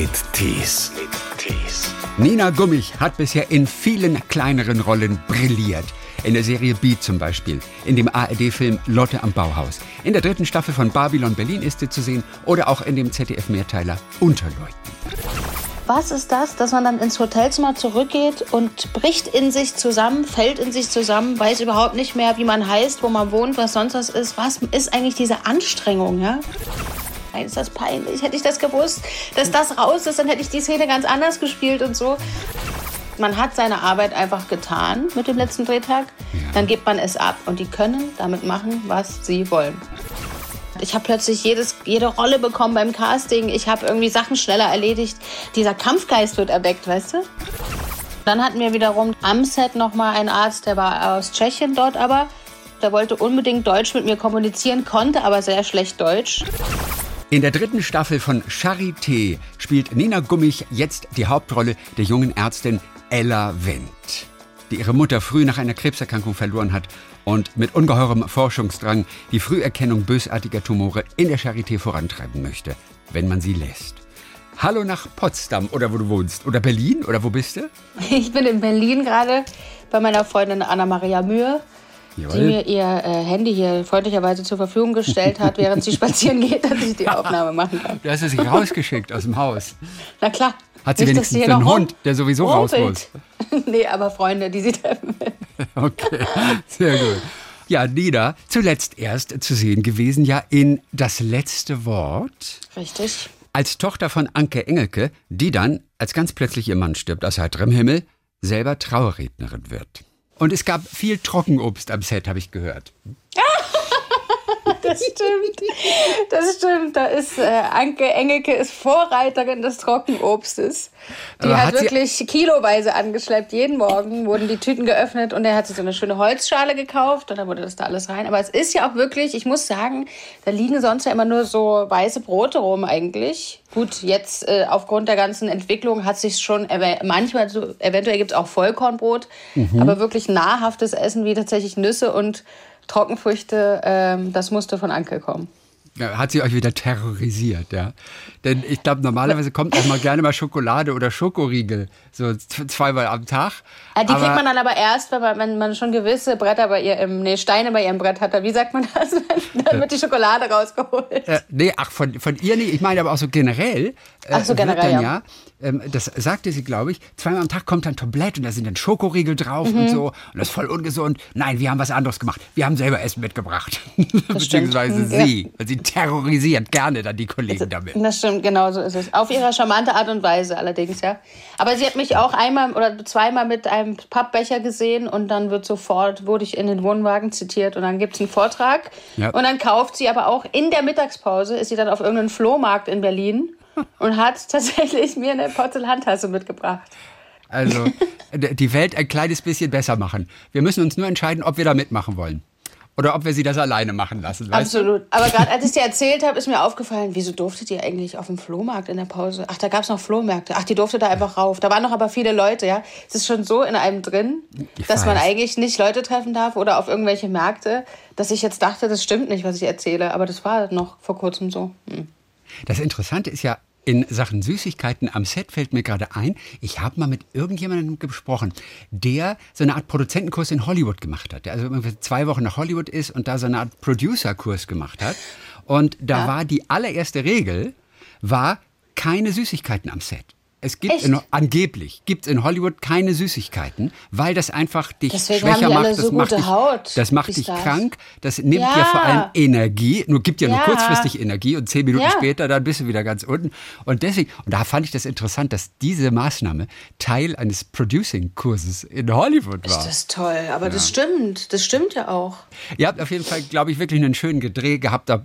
mit Tees. Nina Gummich hat bisher in vielen kleineren Rollen brilliert. In der Serie Beat zum Beispiel, in dem ARD-Film Lotte am Bauhaus. In der dritten Staffel von Babylon Berlin ist sie zu sehen oder auch in dem ZDF-Mehrteiler Unterleuten. Was ist das, dass man dann ins Hotelzimmer zurückgeht und bricht in sich zusammen, fällt in sich zusammen, weiß überhaupt nicht mehr, wie man heißt, wo man wohnt, was sonst was ist. Was ist eigentlich diese Anstrengung, ja? Nein, ist das peinlich. Hätte ich das gewusst, dass das raus ist, dann hätte ich die Szene ganz anders gespielt und so. Man hat seine Arbeit einfach getan mit dem letzten Drehtag. Dann gibt man es ab und die können damit machen, was sie wollen. Ich habe plötzlich jedes, jede Rolle bekommen beim Casting. Ich habe irgendwie Sachen schneller erledigt. Dieser Kampfgeist wird erweckt, weißt du? Dann hatten wir wiederum am Set nochmal einen Arzt, der war aus Tschechien dort aber. Der wollte unbedingt Deutsch mit mir kommunizieren, konnte aber sehr schlecht Deutsch. In der dritten Staffel von Charité spielt Nina Gummich jetzt die Hauptrolle der jungen Ärztin Ella Wendt, die ihre Mutter früh nach einer Krebserkrankung verloren hat und mit ungeheurem Forschungsdrang die Früherkennung bösartiger Tumore in der Charité vorantreiben möchte, wenn man sie lässt. Hallo nach Potsdam oder wo du wohnst. Oder Berlin oder wo bist du? Ich bin in Berlin gerade bei meiner Freundin Anna-Maria Mühe, die mir ihr äh, Handy hier freundlicherweise zur Verfügung gestellt hat, während sie spazieren geht, dass ich die Aufnahme machen kann. Du hast sie sich rausgeschickt aus dem Haus. Na klar. Hat sie Nicht, wenigstens einen Hund, der sowieso raus rumpelt. muss? nee, aber Freunde, die sie treffen will. Okay, sehr gut. Ja, Nina, zuletzt erst zu sehen gewesen, ja in Das letzte Wort. Richtig. Als Tochter von Anke Engelke, die dann, als ganz plötzlich ihr Mann stirbt aus heiterem Himmel, selber Trauerrednerin wird. Und es gab viel Trockenobst am Set, habe ich gehört. Das stimmt. Das stimmt. Da ist äh, Anke Engelke ist Vorreiterin des Trockenobstes. Die hat, hat wirklich kiloweise angeschleppt. Jeden Morgen wurden die Tüten geöffnet und er hat sich so eine schöne Holzschale gekauft und dann wurde das da alles rein. Aber es ist ja auch wirklich, ich muss sagen, da liegen sonst ja immer nur so weiße Brote rum eigentlich. Gut, jetzt äh, aufgrund der ganzen Entwicklung hat sich schon manchmal so, eventuell gibt es auch Vollkornbrot, Mhm. aber wirklich nahrhaftes Essen wie tatsächlich Nüsse und Trockenfrüchte, ähm, das musste von Anke kommen. Ja, Hat sie euch wieder terrorisiert, ja? Denn ich glaube, normalerweise kommt auch mal gerne mal Schokolade oder Schokoriegel, so zweimal am Tag. Ja, die Aber- kriegt man dann aber erst, wenn man, wenn man schon gewisse Bretter bei ihr im, nee, Steine bei ihrem Brett hat. Wie sagt man das? Dann wird die Schokolade rausgeholt. Äh, nee, ach, von, von ihr nicht. Ich meine aber auch so generell. Äh, Ach so, generell, wird dann, ja. ja. ähm, das sagte sie, glaube ich, zweimal am Tag kommt ein Tablett und da sind dann Schokoriegel drauf Mhm. und so. Und das ist voll ungesund. Nein, wir haben was anderes gemacht. Wir haben selber Essen mitgebracht. Beziehungsweise stimmt. Ja. sie. Und sie terrorisiert gerne dann die Kollegen damit. Das stimmt, genau so ist es. Auf ihre charmante Art und Weise allerdings, ja. Aber sie hat mich auch einmal oder zweimal mit einem Pappbecher gesehen und dann wird sofort, wurde ich in den Wohnwagen zitiert und dann gibt es einen Vortrag. Ja. Und dann kauft sie aber auch in der Mittagspause, ist sie dann auf irgendeinem Flohmarkt in Berlin und hat tatsächlich mir eine Porzellantasse mitgebracht. Also die Welt ein kleines bisschen besser machen. Wir müssen uns nur entscheiden, ob wir da mitmachen wollen. Oder ob wir sie das alleine machen lassen. Weißt du? Absolut. Aber gerade als ich dir erzählt habe, ist mir aufgefallen, wieso durftet ihr eigentlich auf dem Flohmarkt in der Pause? Ach, da gab es noch Flohmärkte. Ach, die durfte da einfach rauf. Da waren noch aber viele Leute, ja. Es ist schon so in einem drin, Ich dass man weiß. eigentlich nicht Leute treffen darf oder auf irgendwelche Märkte, dass ich jetzt dachte, das stimmt nicht, was ich erzähle. Aber das war noch vor kurzem so. Hm. Das Interessante ist ja, in Sachen Süßigkeiten am Set fällt mir gerade ein, ich habe mal mit irgendjemandem gesprochen, der so eine Art Produzentenkurs in Hollywood gemacht hat. Der also zwei Wochen nach Hollywood ist und da so eine Art Producerkurs gemacht hat. Und da war die allererste Regel, war keine Süßigkeiten am Set. Es gibt in, angeblich gibt es in Hollywood keine Süßigkeiten, weil das einfach dich Deswegen schwächer macht. alle das so macht dich, das macht dich Stars. krank. Das nimmt Ja. dir vor allem Energie. Nur gibt dir nur Ja. kurzfristig Energie und zehn Minuten Ja. später dann bist du wieder ganz unten. Und deswegen, und da fand ich das interessant, dass diese Maßnahme Teil eines Producing-Kurses in Hollywood war. Ist das toll. Aber das stimmt. Das stimmt ja auch. Ihr habt auf jeden Fall, glaube ich, wirklich einen schönen Gedreh gehabt äh,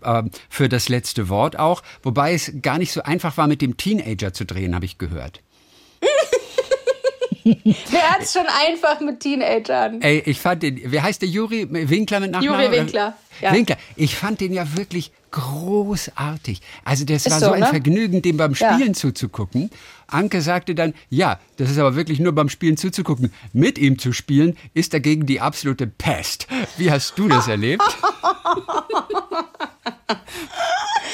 für das letzte Wort auch. Wobei es gar nicht so einfach war, mit dem Teenager zu drehen, habe ich gehört. Der hat es schon einfach mit Teenagern. Ey, ich fand den, wer heißt der Juri Winkler mit Nachnamen? Juri Winkler, ja. Winkler. Ich fand den ja wirklich großartig. Also das Ist war so, so, ein ne? Vergnügen, dem beim Ja. Spielen zuzugucken. Anke sagte dann, ja, das ist aber wirklich nur beim Spielen zuzugucken. Mit ihm zu spielen ist dagegen die absolute Pest. Wie hast du das erlebt?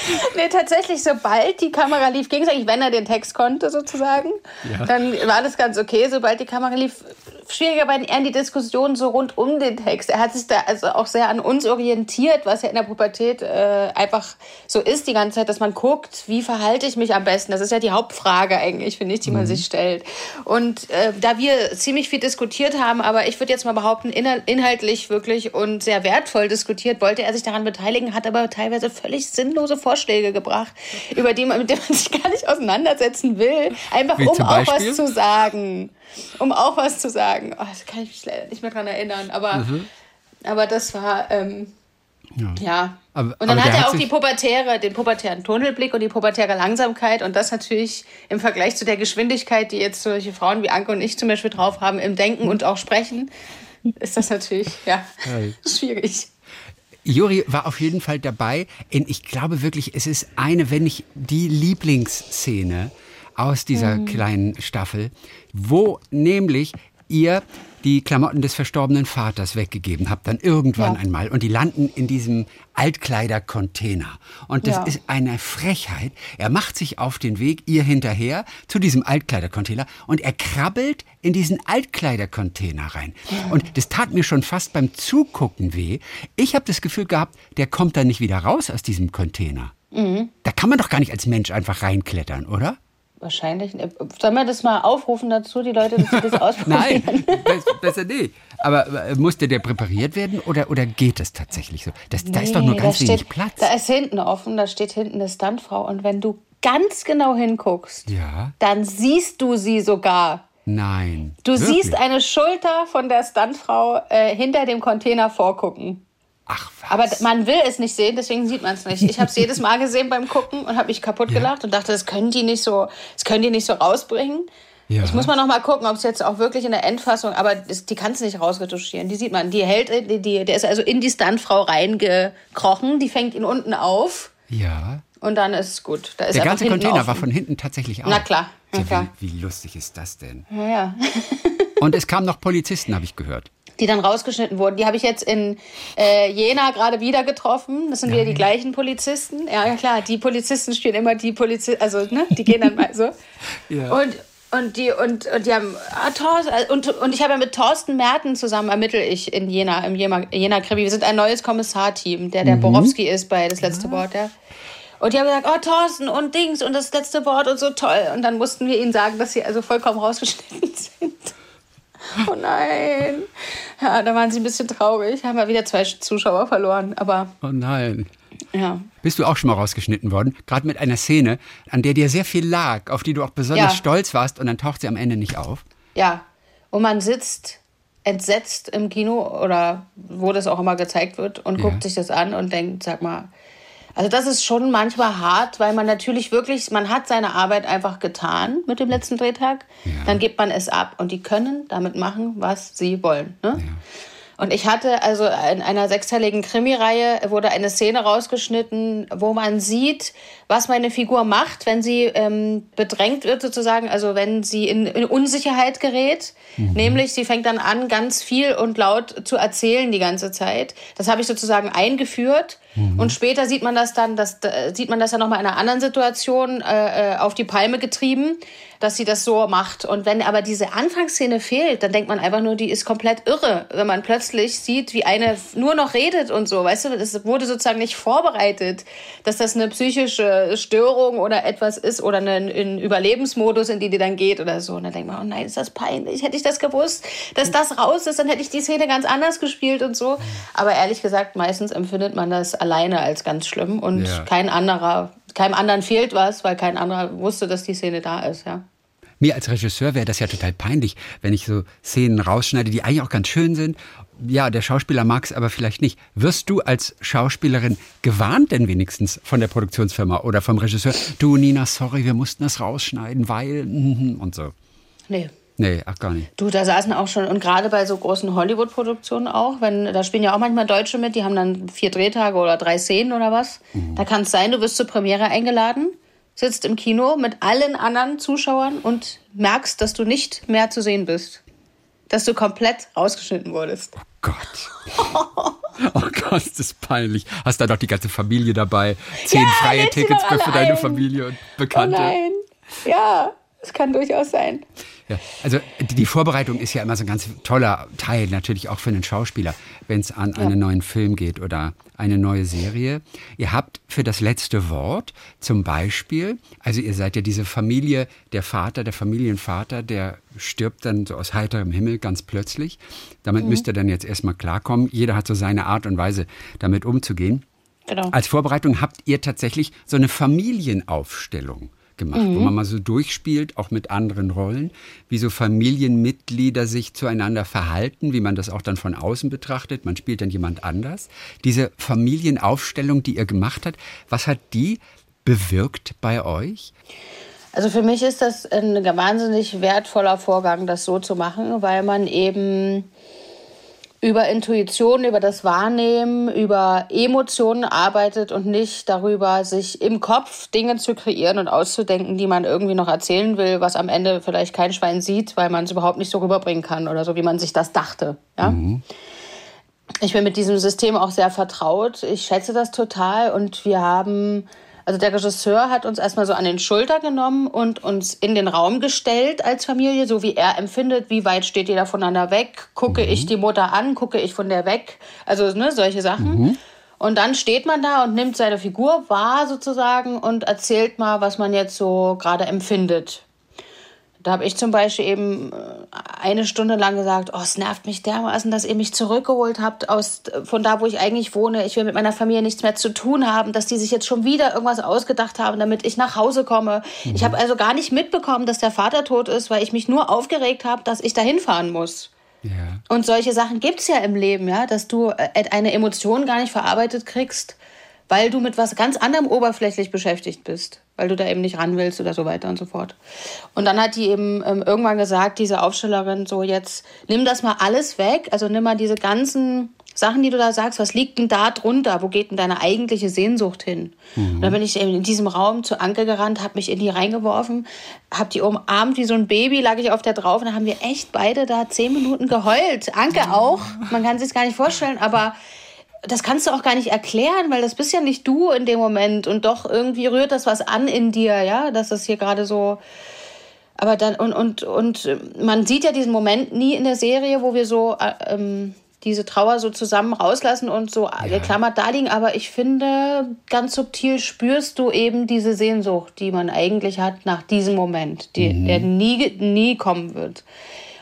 nee, tatsächlich, sobald die Kamera lief, ging es eigentlich, wenn er den Text konnte, sozusagen, ja. dann war das ganz okay. Sobald die Kamera lief, schwieriger bei eher die Diskussion so rund um den Text. Er hat sich da also auch sehr an uns orientiert, was ja in der Pubertät äh, einfach so ist die ganze Zeit, dass man guckt, wie verhalte ich mich am besten. Das ist ja die Hauptfrage eigentlich, finde ich, die man mhm. sich stellt. Und äh, da wir ziemlich viel diskutiert haben, aber ich würde jetzt mal behaupten, inhaltlich wirklich und sehr wertvoll diskutiert, wollte er sich daran beteiligen, hat aber teilweise völlig sinnlose Vorschläge gebracht, über die man, mit denen man sich gar nicht auseinandersetzen will, einfach Wie um auch was zu sagen um auch was zu sagen. Oh, das kann ich mich leider nicht mehr dran erinnern, aber, mhm. aber das war. Ähm, ja. ja. Aber, und dann hat er auch die pubertäre, den pubertären Tunnelblick und die pubertäre Langsamkeit und das natürlich im Vergleich zu der Geschwindigkeit, die jetzt solche Frauen wie Anke und ich zum Beispiel drauf haben im Denken und auch Sprechen, ist das natürlich ja, schwierig. Juri war auf jeden Fall dabei. Ich glaube wirklich, es ist eine, wenn nicht die Lieblingsszene aus dieser mhm. kleinen Staffel, wo nämlich ihr die Klamotten des verstorbenen Vaters weggegeben habt, dann irgendwann ja. einmal. Und die landen in diesem Altkleidercontainer. Und das ja. ist eine Frechheit. Er macht sich auf den Weg, ihr hinterher, zu diesem Altkleidercontainer und er krabbelt in diesen Altkleidercontainer rein. Ja. Und das tat mir schon fast beim Zugucken weh. Ich habe das Gefühl gehabt, der kommt da nicht wieder raus aus diesem Container. Mhm. Da kann man doch gar nicht als Mensch einfach reinklettern, oder? Wahrscheinlich. Sollen wir das mal aufrufen dazu, die Leute, dass sie das ausprobieren? Nein, besser nicht. Aber äh, musste der präpariert werden oder, oder geht es tatsächlich so? Das, nee, da ist doch nur ganz wenig steht, Platz. Da ist hinten offen, da steht hinten eine Stuntfrau. Und wenn du ganz genau hinguckst, ja. dann siehst du sie sogar. Nein. Du wirklich? siehst eine Schulter von der Stuntfrau äh, hinter dem Container vorgucken. Ach, was? Aber man will es nicht sehen, deswegen sieht man es nicht. Ich habe es jedes Mal gesehen beim Gucken und habe mich kaputt gelacht ja. und dachte, das können die nicht so, das können die nicht so rausbringen. Ja. Ich muss mal noch mal gucken, ob es jetzt auch wirklich in der Endfassung, aber das, die kannst du nicht rausretuschieren. Die sieht man. Die hält, die, die, der ist also in die Stuntfrau reingekrochen. Die fängt ihn unten auf. Ja. Und dann ist es gut. Da ist der ganze Container offen. war von hinten tatsächlich auf. Na klar. Na klar. Wie, wie, lustig ist das denn? Ja, ja. und es kamen noch Polizisten, habe ich gehört die dann rausgeschnitten wurden. Die habe ich jetzt in äh, Jena gerade wieder getroffen. Das sind wieder die gleichen Polizisten. Ja, ja klar, die Polizisten spielen immer die Polizisten, also ne, die gehen dann mal so. ja. Und und die und, und die haben ah, Thorsten, äh, und, und ich habe ja mit Thorsten Merten zusammen ermittle ich in Jena im Jena, Jena Krimi. Wir sind ein neues Kommissarteam, der der mhm. Borowski ist bei das letzte ja. Wort, ja. Und die haben gesagt, oh Thorsten und Dings und das letzte Wort und so toll. Und dann mussten wir ihnen sagen, dass sie also vollkommen rausgeschnitten sind. Oh nein. Ja, da waren sie ein bisschen traurig. Haben wir wieder zwei Zuschauer verloren. Aber. Oh nein. Ja. Bist du auch schon mal rausgeschnitten worden? Gerade mit einer Szene, an der dir sehr viel lag, auf die du auch besonders ja. stolz warst und dann taucht sie am Ende nicht auf? Ja. Und man sitzt entsetzt im Kino oder wo das auch immer gezeigt wird und ja. guckt sich das an und denkt, sag mal, also das ist schon manchmal hart, weil man natürlich wirklich, man hat seine Arbeit einfach getan mit dem letzten Drehtag. Ja. Dann gibt man es ab und die können damit machen, was sie wollen. Ne? Ja. Und ich hatte also in einer sechsteiligen Krimireihe wurde eine Szene rausgeschnitten, wo man sieht, was meine Figur macht, wenn sie ähm, bedrängt wird sozusagen, also wenn sie in, in Unsicherheit gerät. Mhm. Nämlich, sie fängt dann an, ganz viel und laut zu erzählen die ganze Zeit. Das habe ich sozusagen eingeführt. Mhm. Und später sieht man das dann, das, sieht man das ja nochmal in einer anderen Situation äh, äh, auf die Palme getrieben dass sie das so macht. Und wenn aber diese Anfangsszene fehlt, dann denkt man einfach nur, die ist komplett irre, wenn man plötzlich sieht, wie eine nur noch redet und so. Weißt du, das wurde sozusagen nicht vorbereitet, dass das eine psychische Störung oder etwas ist oder ein Überlebensmodus, in die die dann geht oder so. Und dann denkt man, oh nein, ist das peinlich. Hätte ich das gewusst, dass das raus ist, dann hätte ich die Szene ganz anders gespielt und so. Aber ehrlich gesagt, meistens empfindet man das alleine als ganz schlimm und ja. kein anderer keinem anderen fehlt was, weil kein anderer wusste, dass die Szene da ist, ja. Mir als Regisseur wäre das ja total peinlich, wenn ich so Szenen rausschneide, die eigentlich auch ganz schön sind. Ja, der Schauspieler mag es aber vielleicht nicht. Wirst du als Schauspielerin gewarnt denn wenigstens von der Produktionsfirma oder vom Regisseur? Du, Nina, sorry, wir mussten das rausschneiden, weil und so. Nee. Nee, ach gar nicht. Du, da saßen auch schon, und gerade bei so großen Hollywood-Produktionen auch, wenn, da spielen ja auch manchmal Deutsche mit, die haben dann vier Drehtage oder drei Szenen oder was. Mhm. Da kann es sein, du wirst zur Premiere eingeladen, sitzt im Kino mit allen anderen Zuschauern und merkst, dass du nicht mehr zu sehen bist. Dass du komplett rausgeschnitten wurdest. Oh Gott. Oh Gott, ist das peinlich. Hast da doch die ganze Familie dabei. Zehn ja, freie Tickets für deine Familie und Bekannte. Oh nein. Ja, es kann durchaus sein. Ja, also die Vorbereitung ist ja immer so ein ganz toller Teil, natürlich auch für einen Schauspieler, wenn es an ja. einen neuen Film geht oder eine neue Serie. Ihr habt für das letzte Wort zum Beispiel, also ihr seid ja diese Familie, der Vater, der Familienvater, der stirbt dann so aus heiterem Himmel ganz plötzlich. Damit mhm. müsst ihr dann jetzt erstmal klarkommen. Jeder hat so seine Art und Weise, damit umzugehen. Genau. Als Vorbereitung habt ihr tatsächlich so eine Familienaufstellung gemacht, mhm. wo man mal so durchspielt, auch mit anderen Rollen, wie so Familienmitglieder sich zueinander verhalten, wie man das auch dann von außen betrachtet. Man spielt dann jemand anders. Diese Familienaufstellung, die ihr gemacht habt, was hat die bewirkt bei euch? Also für mich ist das ein wahnsinnig wertvoller Vorgang, das so zu machen, weil man eben über Intuition, über das Wahrnehmen, über Emotionen arbeitet und nicht darüber, sich im Kopf Dinge zu kreieren und auszudenken, die man irgendwie noch erzählen will, was am Ende vielleicht kein Schwein sieht, weil man es überhaupt nicht so rüberbringen kann oder so, wie man sich das dachte. Ja? Mhm. Ich bin mit diesem System auch sehr vertraut. Ich schätze das total und wir haben also der Regisseur hat uns erstmal so an den Schulter genommen und uns in den Raum gestellt als Familie, so wie er empfindet, wie weit steht jeder voneinander weg, gucke mhm. ich die Mutter an, gucke ich von der weg, also ne, solche Sachen. Mhm. Und dann steht man da und nimmt seine Figur wahr sozusagen und erzählt mal, was man jetzt so gerade empfindet. Da habe ich zum Beispiel eben äh, eine Stunde lang gesagt, oh, es nervt mich dermaßen, dass ihr mich zurückgeholt habt aus, von da, wo ich eigentlich wohne. Ich will mit meiner Familie nichts mehr zu tun haben, dass die sich jetzt schon wieder irgendwas ausgedacht haben, damit ich nach Hause komme. Mhm. Ich habe also gar nicht mitbekommen, dass der Vater tot ist, weil ich mich nur aufgeregt habe, dass ich da hinfahren muss. Ja. Und solche Sachen gibt es ja im Leben, ja, dass du äh, eine Emotion gar nicht verarbeitet kriegst weil du mit was ganz anderem oberflächlich beschäftigt bist, weil du da eben nicht ran willst oder so weiter und so fort. Und dann hat die eben ähm, irgendwann gesagt, diese Aufstellerin, so jetzt nimm das mal alles weg, also nimm mal diese ganzen Sachen, die du da sagst, was liegt denn da drunter? Wo geht denn deine eigentliche Sehnsucht hin? Mhm. Und dann bin ich eben in diesem Raum zu Anke gerannt, habe mich in die reingeworfen, habe die umarmt wie so ein Baby, lag ich auf der drauf und dann haben wir echt beide da zehn Minuten geheult. Anke auch, man kann sich gar nicht vorstellen, aber das kannst du auch gar nicht erklären, weil das bist ja nicht du in dem Moment und doch irgendwie rührt das was an in dir, ja, dass das hier gerade so. Aber dann, und, und, und man sieht ja diesen Moment nie in der Serie, wo wir so äh, ähm, diese Trauer so zusammen rauslassen und so ja. geklammert da liegen. Aber ich finde, ganz subtil spürst du eben diese Sehnsucht, die man eigentlich hat nach diesem Moment, die, mhm. der nie, nie kommen wird.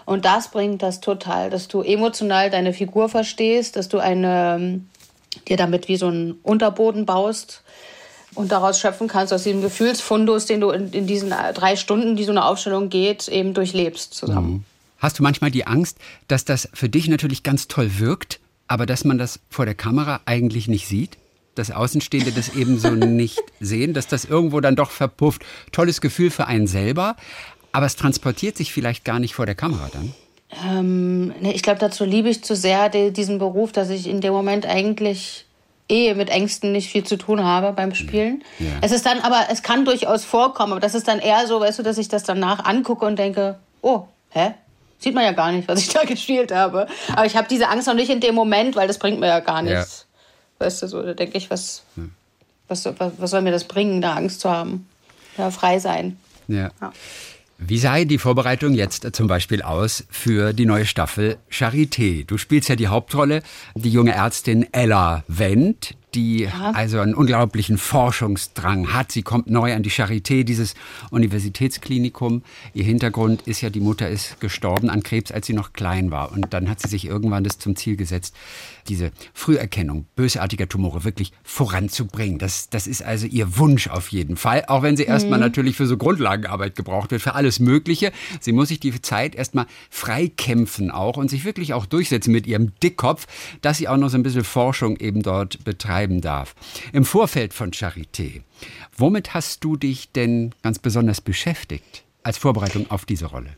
Und das bringt das total, dass du emotional deine Figur verstehst, dass du eine, dir damit wie so einen Unterboden baust und daraus schöpfen kannst, aus diesem Gefühlsfundus, den du in, in diesen drei Stunden, die so eine Aufstellung geht, eben durchlebst zusammen. Mhm. Hast du manchmal die Angst, dass das für dich natürlich ganz toll wirkt, aber dass man das vor der Kamera eigentlich nicht sieht? dass Außenstehende das eben so nicht sehen, dass das irgendwo dann doch verpufft. Tolles Gefühl für einen selber, aber es transportiert sich vielleicht gar nicht vor der Kamera dann? Ähm, nee, ich glaube, dazu liebe ich zu sehr die, diesen Beruf, dass ich in dem Moment eigentlich eh mit Ängsten nicht viel zu tun habe beim Spielen. Ja. Es ist dann, aber es kann durchaus vorkommen, aber das ist dann eher so, weißt du, dass ich das danach angucke und denke, oh, hä? Sieht man ja gar nicht, was ich da gespielt habe. Aber ich habe diese Angst noch nicht in dem Moment, weil das bringt mir ja gar nichts. Ja. Weißt du, so, da denke ich, was, ja. was, was, was soll mir das bringen, da Angst zu haben? Ja, frei sein. ja. Wie sei die Vorbereitung jetzt zum Beispiel aus für die neue Staffel Charité? Du spielst ja die Hauptrolle, die junge Ärztin Ella Wendt, die ja. also einen unglaublichen Forschungsdrang hat. Sie kommt neu an die Charité, dieses Universitätsklinikum. Ihr Hintergrund ist ja, die Mutter ist gestorben an Krebs, als sie noch klein war. Und dann hat sie sich irgendwann das zum Ziel gesetzt, diese Früherkennung bösartiger Tumore wirklich voranzubringen. Das, das ist also ihr Wunsch auf jeden Fall, auch wenn sie mhm. erstmal natürlich für so Grundlagenarbeit gebraucht wird, für alles Mögliche. Sie muss sich die Zeit erstmal freikämpfen auch und sich wirklich auch durchsetzen mit ihrem Dickkopf, dass sie auch noch so ein bisschen Forschung eben dort betreiben darf. Im Vorfeld von Charité, womit hast du dich denn ganz besonders beschäftigt als Vorbereitung auf diese Rolle?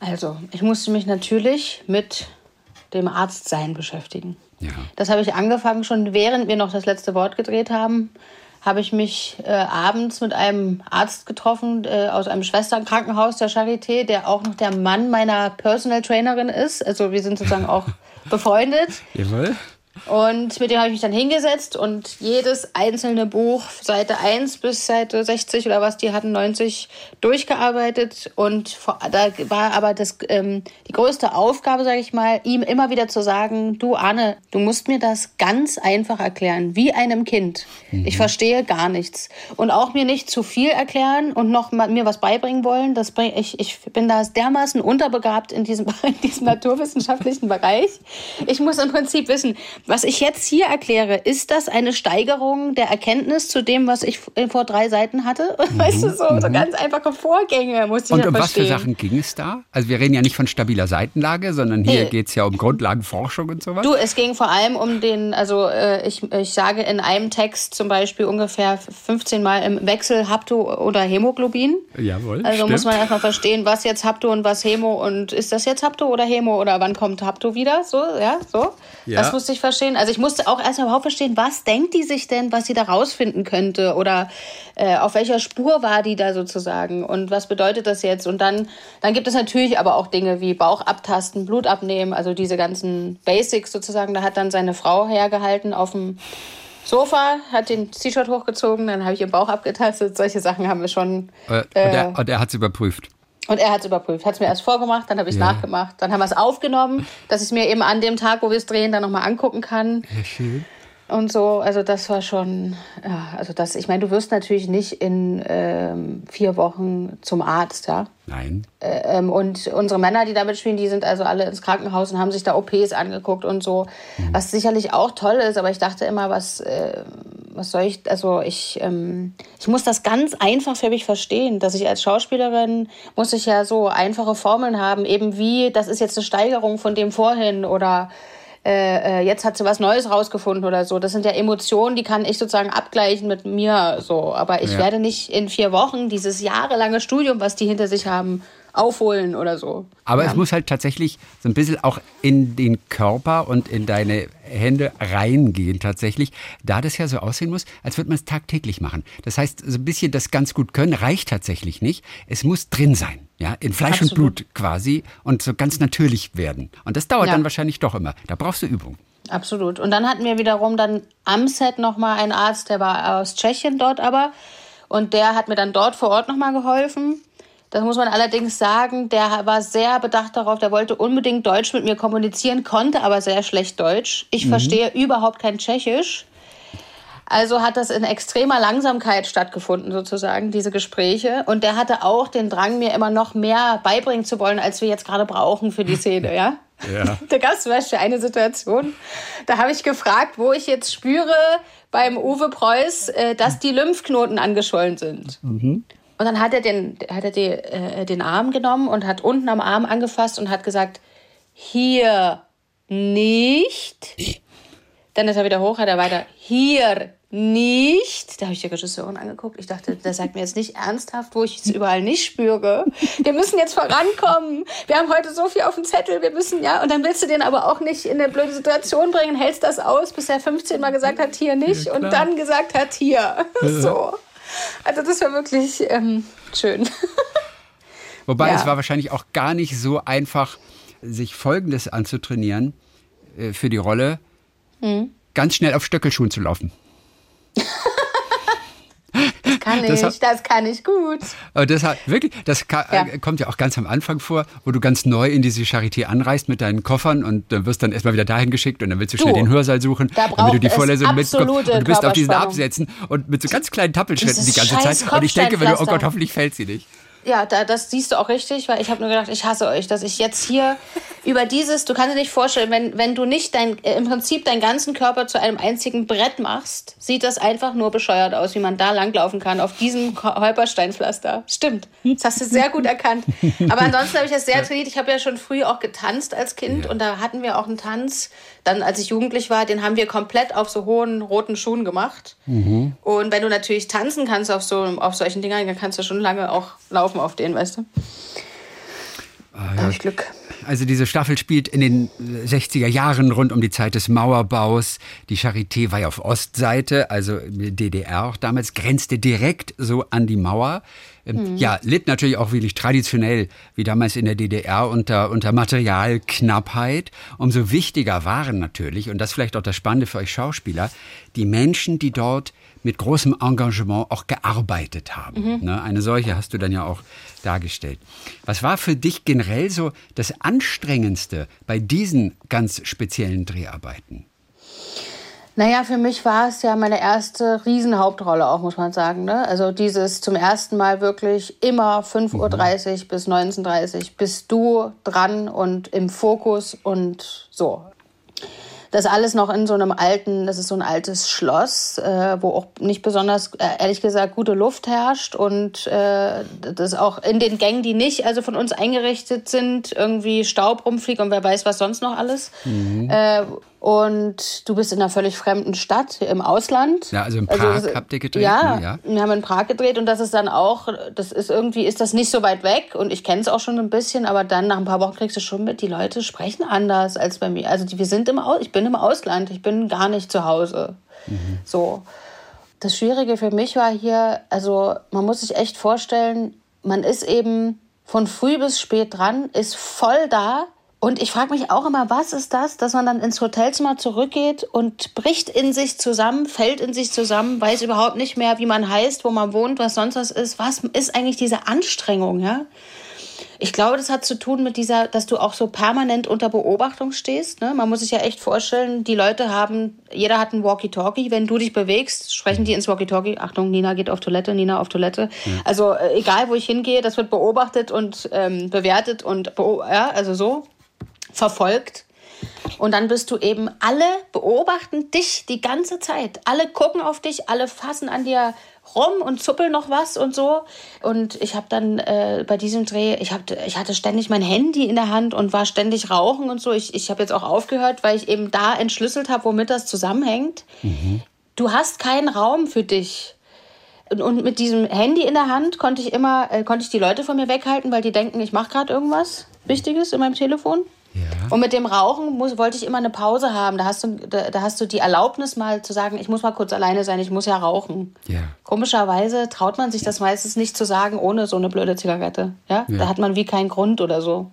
Also, ich musste mich natürlich mit dem Arztsein beschäftigen. Ja. Das habe ich angefangen schon während wir noch das letzte Wort gedreht haben, habe ich mich äh, abends mit einem Arzt getroffen äh, aus einem Schwesternkrankenhaus der Charité, der auch noch der Mann meiner Personal Trainerin ist. Also wir sind sozusagen auch befreundet. Jawohl. Und mit dem habe ich mich dann hingesetzt und jedes einzelne Buch, Seite 1 bis Seite 60 oder was, die hatten 90 durchgearbeitet. Und da war aber das, ähm, die größte Aufgabe, sage ich mal, ihm immer wieder zu sagen, du Anne, du musst mir das ganz einfach erklären, wie einem Kind. Mhm. Ich verstehe gar nichts. Und auch mir nicht zu viel erklären und noch mal, mir was beibringen wollen. Das bring, ich, ich bin da dermaßen unterbegabt in diesem, in diesem naturwissenschaftlichen Bereich. Ich muss im Prinzip wissen, was ich jetzt hier erkläre, ist das eine Steigerung der Erkenntnis zu dem, was ich vor drei Seiten hatte? Mhm. Weißt du, so, so mhm. ganz einfache Vorgänge, muss ich Und ja um verstehen. was für Sachen ging es da? Also wir reden ja nicht von stabiler Seitenlage, sondern hier nee. geht es ja um Grundlagenforschung und sowas. Du, es ging vor allem um den, also äh, ich, ich sage in einem Text zum Beispiel ungefähr 15 Mal im Wechsel Hapto oder Hämoglobin. Jawohl. Also stimmt. muss man erstmal verstehen, was jetzt Hapto und was Hemo und ist das jetzt Hapto oder Hemo oder wann kommt Hapto wieder? So, ja, so. Ja. Das musste ich verstehen verstehen. Also ich musste auch erstmal überhaupt verstehen, was denkt die sich denn, was sie da rausfinden könnte oder äh, auf welcher Spur war die da sozusagen und was bedeutet das jetzt? Und dann, dann gibt es natürlich aber auch Dinge wie Bauch abtasten, Blut abnehmen, also diese ganzen Basics sozusagen. Da hat dann seine Frau hergehalten auf dem Sofa, hat den T-Shirt hochgezogen, dann habe ich ihren Bauch abgetastet. Solche Sachen haben wir schon. Äh, und er, und er hat es überprüft. Und er hat es überprüft, hat es mir erst vorgemacht, dann habe ich es ja. nachgemacht, dann haben wir es aufgenommen, dass ich es mir eben an dem Tag, wo wir es drehen, dann nochmal angucken kann. Ja, schön. Und so, also das war schon, ja, also das, ich meine, du wirst natürlich nicht in ähm, vier Wochen zum Arzt, ja. Nein. Ähm, und unsere Männer, die damit spielen, die sind also alle ins Krankenhaus und haben sich da OPs angeguckt und so, mhm. was sicherlich auch toll ist, aber ich dachte immer, was, äh, was soll ich, also ich, ähm, ich muss das ganz einfach für mich verstehen, dass ich als Schauspielerin muss ich ja so einfache Formeln haben, eben wie, das ist jetzt eine Steigerung von dem vorhin oder äh, äh, jetzt hat sie was Neues rausgefunden oder so. Das sind ja Emotionen, die kann ich sozusagen abgleichen mit mir so. Aber ich ja. werde nicht in vier Wochen dieses jahrelange Studium, was die hinter sich haben, aufholen oder so. Aber ja. es muss halt tatsächlich so ein bisschen auch in den Körper und in deine Hände reingehen tatsächlich, da das ja so aussehen muss, als würde man es tagtäglich machen. Das heißt, so ein bisschen das ganz gut können reicht tatsächlich nicht. Es muss drin sein, ja, in Fleisch Absolut. und Blut quasi und so ganz natürlich werden. Und das dauert ja. dann wahrscheinlich doch immer. Da brauchst du Übung. Absolut. Und dann hatten wir wiederum dann am Set nochmal einen Arzt, der war aus Tschechien dort aber. Und der hat mir dann dort vor Ort nochmal geholfen. Das muss man allerdings sagen, der war sehr bedacht darauf, der wollte unbedingt Deutsch mit mir kommunizieren, konnte aber sehr schlecht Deutsch. Ich mhm. verstehe überhaupt kein Tschechisch. Also hat das in extremer Langsamkeit stattgefunden, sozusagen, diese Gespräche. Und der hatte auch den Drang, mir immer noch mehr beibringen zu wollen, als wir jetzt gerade brauchen für die Szene, ja? Ja. Da gab es zum Beispiel eine Situation, da habe ich gefragt, wo ich jetzt spüre beim Uwe Preuß, äh, dass die Lymphknoten angeschwollen sind. Mhm. Und dann hat er den, hat er die, äh, den Arm genommen und hat unten am Arm angefasst und hat gesagt, hier nicht. Dann ist er wieder hoch, hat er weiter, hier nicht. Da habe ich die Regisseurin angeguckt. Ich dachte, der sagt mir jetzt nicht ernsthaft, wo ich es überall nicht spüre. Wir müssen jetzt vorankommen. Wir haben heute so viel auf dem Zettel. Wir müssen, ja. Und dann willst du den aber auch nicht in eine blöde Situation bringen, hältst das aus, bis er 15 Mal gesagt hat, hier nicht. Ja, und dann gesagt hat, hier. So. Also das war wirklich ähm, schön. Wobei ja. es war wahrscheinlich auch gar nicht so einfach, sich Folgendes anzutrainieren äh, für die Rolle, mhm. ganz schnell auf Stöckelschuhen zu laufen. Das kann ich, das, hat, das kann ich gut. Aber das hat wirklich, das kann, ja. Äh, kommt ja auch ganz am Anfang vor, wo du ganz neu in diese Charité anreist mit deinen Koffern und dann wirst dann erstmal wieder dahin geschickt und dann willst du, du schnell den Hörsaal suchen, damit du die Vorlesung mitkommst und du bist auf diesen Absätzen und mit so ganz kleinen Tappelschritten die ganze Zeit und ich denke mir, oh Gott, hoffentlich fällt sie nicht. Ja, da, das siehst du auch richtig, weil ich habe nur gedacht, ich hasse euch, dass ich jetzt hier über dieses, du kannst dir nicht vorstellen, wenn, wenn du nicht dein, äh, im Prinzip deinen ganzen Körper zu einem einzigen Brett machst, sieht das einfach nur bescheuert aus, wie man da langlaufen kann, auf diesem Holpersteinpflaster. Stimmt, das hast du sehr gut erkannt. Aber ansonsten habe ich das sehr trainiert. Ich habe ja schon früh auch getanzt als Kind ja. und da hatten wir auch einen Tanz, dann als ich jugendlich war, den haben wir komplett auf so hohen roten Schuhen gemacht. Mhm. Und wenn du natürlich tanzen kannst auf, so, auf solchen Dingern, dann kannst du schon lange auch laufen auf denen, weißt du? Ah, ja. Ich Glück. Also diese Staffel spielt in den 60er Jahren rund um die Zeit des Mauerbaus. Die Charité war ja auf Ostseite, also DDR auch damals, grenzte direkt so an die Mauer. Mhm. Ja, litt natürlich auch wirklich traditionell, wie damals in der DDR, unter, unter Materialknappheit. Umso wichtiger waren natürlich, und das vielleicht auch das Spannende für euch Schauspieler, die Menschen, die dort mit großem Engagement auch gearbeitet haben. Mhm. Ne, eine solche hast du dann ja auch dargestellt. Was war für dich generell so das Anstrengendste bei diesen ganz speziellen Dreharbeiten? Naja, für mich war es ja meine erste Riesenhauptrolle auch, muss man sagen. Ne? Also dieses zum ersten Mal wirklich immer 5.30 Uhr mhm. bis 19.30 Uhr bist du dran und im Fokus und so das alles noch in so einem alten, das ist so ein altes Schloss, äh, wo auch nicht besonders, äh, ehrlich gesagt, gute Luft herrscht und äh, das auch in den Gängen, die nicht also von uns eingerichtet sind, irgendwie Staub rumfliegt und wer weiß was sonst noch alles. Mhm. Äh, und du bist in einer völlig fremden Stadt im Ausland. Ja, also in also Prag also, habt ihr gedreht? Ja, ne? ja, wir haben in Prag gedreht und das ist dann auch, das ist irgendwie, ist das nicht so weit weg und ich kenne es auch schon ein bisschen, aber dann nach ein paar Wochen kriegst du schon mit, die Leute sprechen anders als bei mir. Also die, wir sind im Aus, ich bin im Ausland, ich bin gar nicht zu Hause. Mhm. So. Das Schwierige für mich war hier, also man muss sich echt vorstellen, man ist eben von früh bis spät dran, ist voll da, und ich frage mich auch immer, was ist das, dass man dann ins Hotelzimmer zurückgeht und bricht in sich zusammen, fällt in sich zusammen, weiß überhaupt nicht mehr, wie man heißt, wo man wohnt, was sonst was ist. Was ist eigentlich diese Anstrengung, ja? Ich glaube, das hat zu tun mit dieser, dass du auch so permanent unter Beobachtung stehst. Ne? Man muss sich ja echt vorstellen, die Leute haben, jeder hat ein Walkie-Talkie. Wenn du dich bewegst, sprechen die ins Walkie-Talkie. Achtung, Nina geht auf Toilette, Nina auf Toilette. Mhm. Also äh, egal, wo ich hingehe, das wird beobachtet und ähm, bewertet und ja, also so verfolgt. Und dann bist du eben, alle beobachten dich die ganze Zeit. Alle gucken auf dich, alle fassen an dir rum und zuppeln noch was und so. Und ich habe dann äh, bei diesem Dreh, ich, hab, ich hatte ständig mein Handy in der Hand und war ständig rauchen und so. Ich, ich habe jetzt auch aufgehört, weil ich eben da entschlüsselt habe, womit das zusammenhängt. Mhm. Du hast keinen Raum für dich. Und, und, mit diesem Handy in der Hand konnte ich immer, äh, konnte ich die Leute von mir weghalten, weil die denken, ich mache gerade irgendwas Wichtiges in meinem Telefon. Ja. Und mit dem Rauchen muss, wollte ich immer eine Pause haben. Da hast, du, da, da, hast du die Erlaubnis mal zu sagen, ich muss mal kurz alleine sein, ich muss ja rauchen. Ja. Komischerweise traut man sich das meistens nicht zu sagen, ohne so eine blöde Zigarette. Ja? ja. Da hat man wie keinen Grund oder so.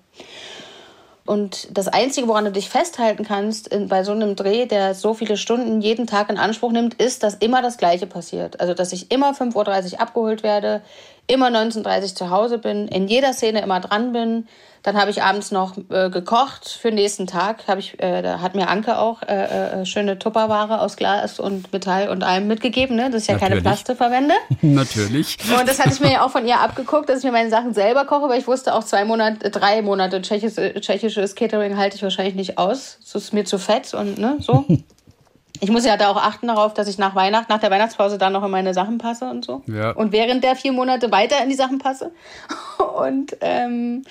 Und das Einzige, woran du dich festhalten kannst in, bei so einem Dreh, der so viele Stunden jeden Tag in Anspruch nimmt, ist, dass immer das Gleiche passiert. Also, dass ich immer 5.30 Uhr abgeholt werde, immer 19.30 Uhr zu Hause bin, in jeder Szene immer dran bin, dann habe ich abends noch äh, gekocht für den nächsten Tag. Hab ich, äh, da hat mir Anke auch äh, äh, schöne Tupperware aus Glas und Metall und allem mitgegeben, ne? dass ich ja Natürlich. keine Plaste verwende. Natürlich. Und das hatte ich mir ja auch von ihr abgeguckt, dass ich mir meine Sachen selber koche, weil ich wusste auch zwei Monate, drei Monate tschechisches, tschechisches Catering halte ich wahrscheinlich nicht aus. Das ist mir zu fett und ne, so. Ich muss ja da auch achten darauf, dass ich nach Weihnachten, nach der Weihnachtspause dann noch in meine Sachen passe und so. Ja. Und während der vier Monate weiter in die Sachen passe. Und ähm,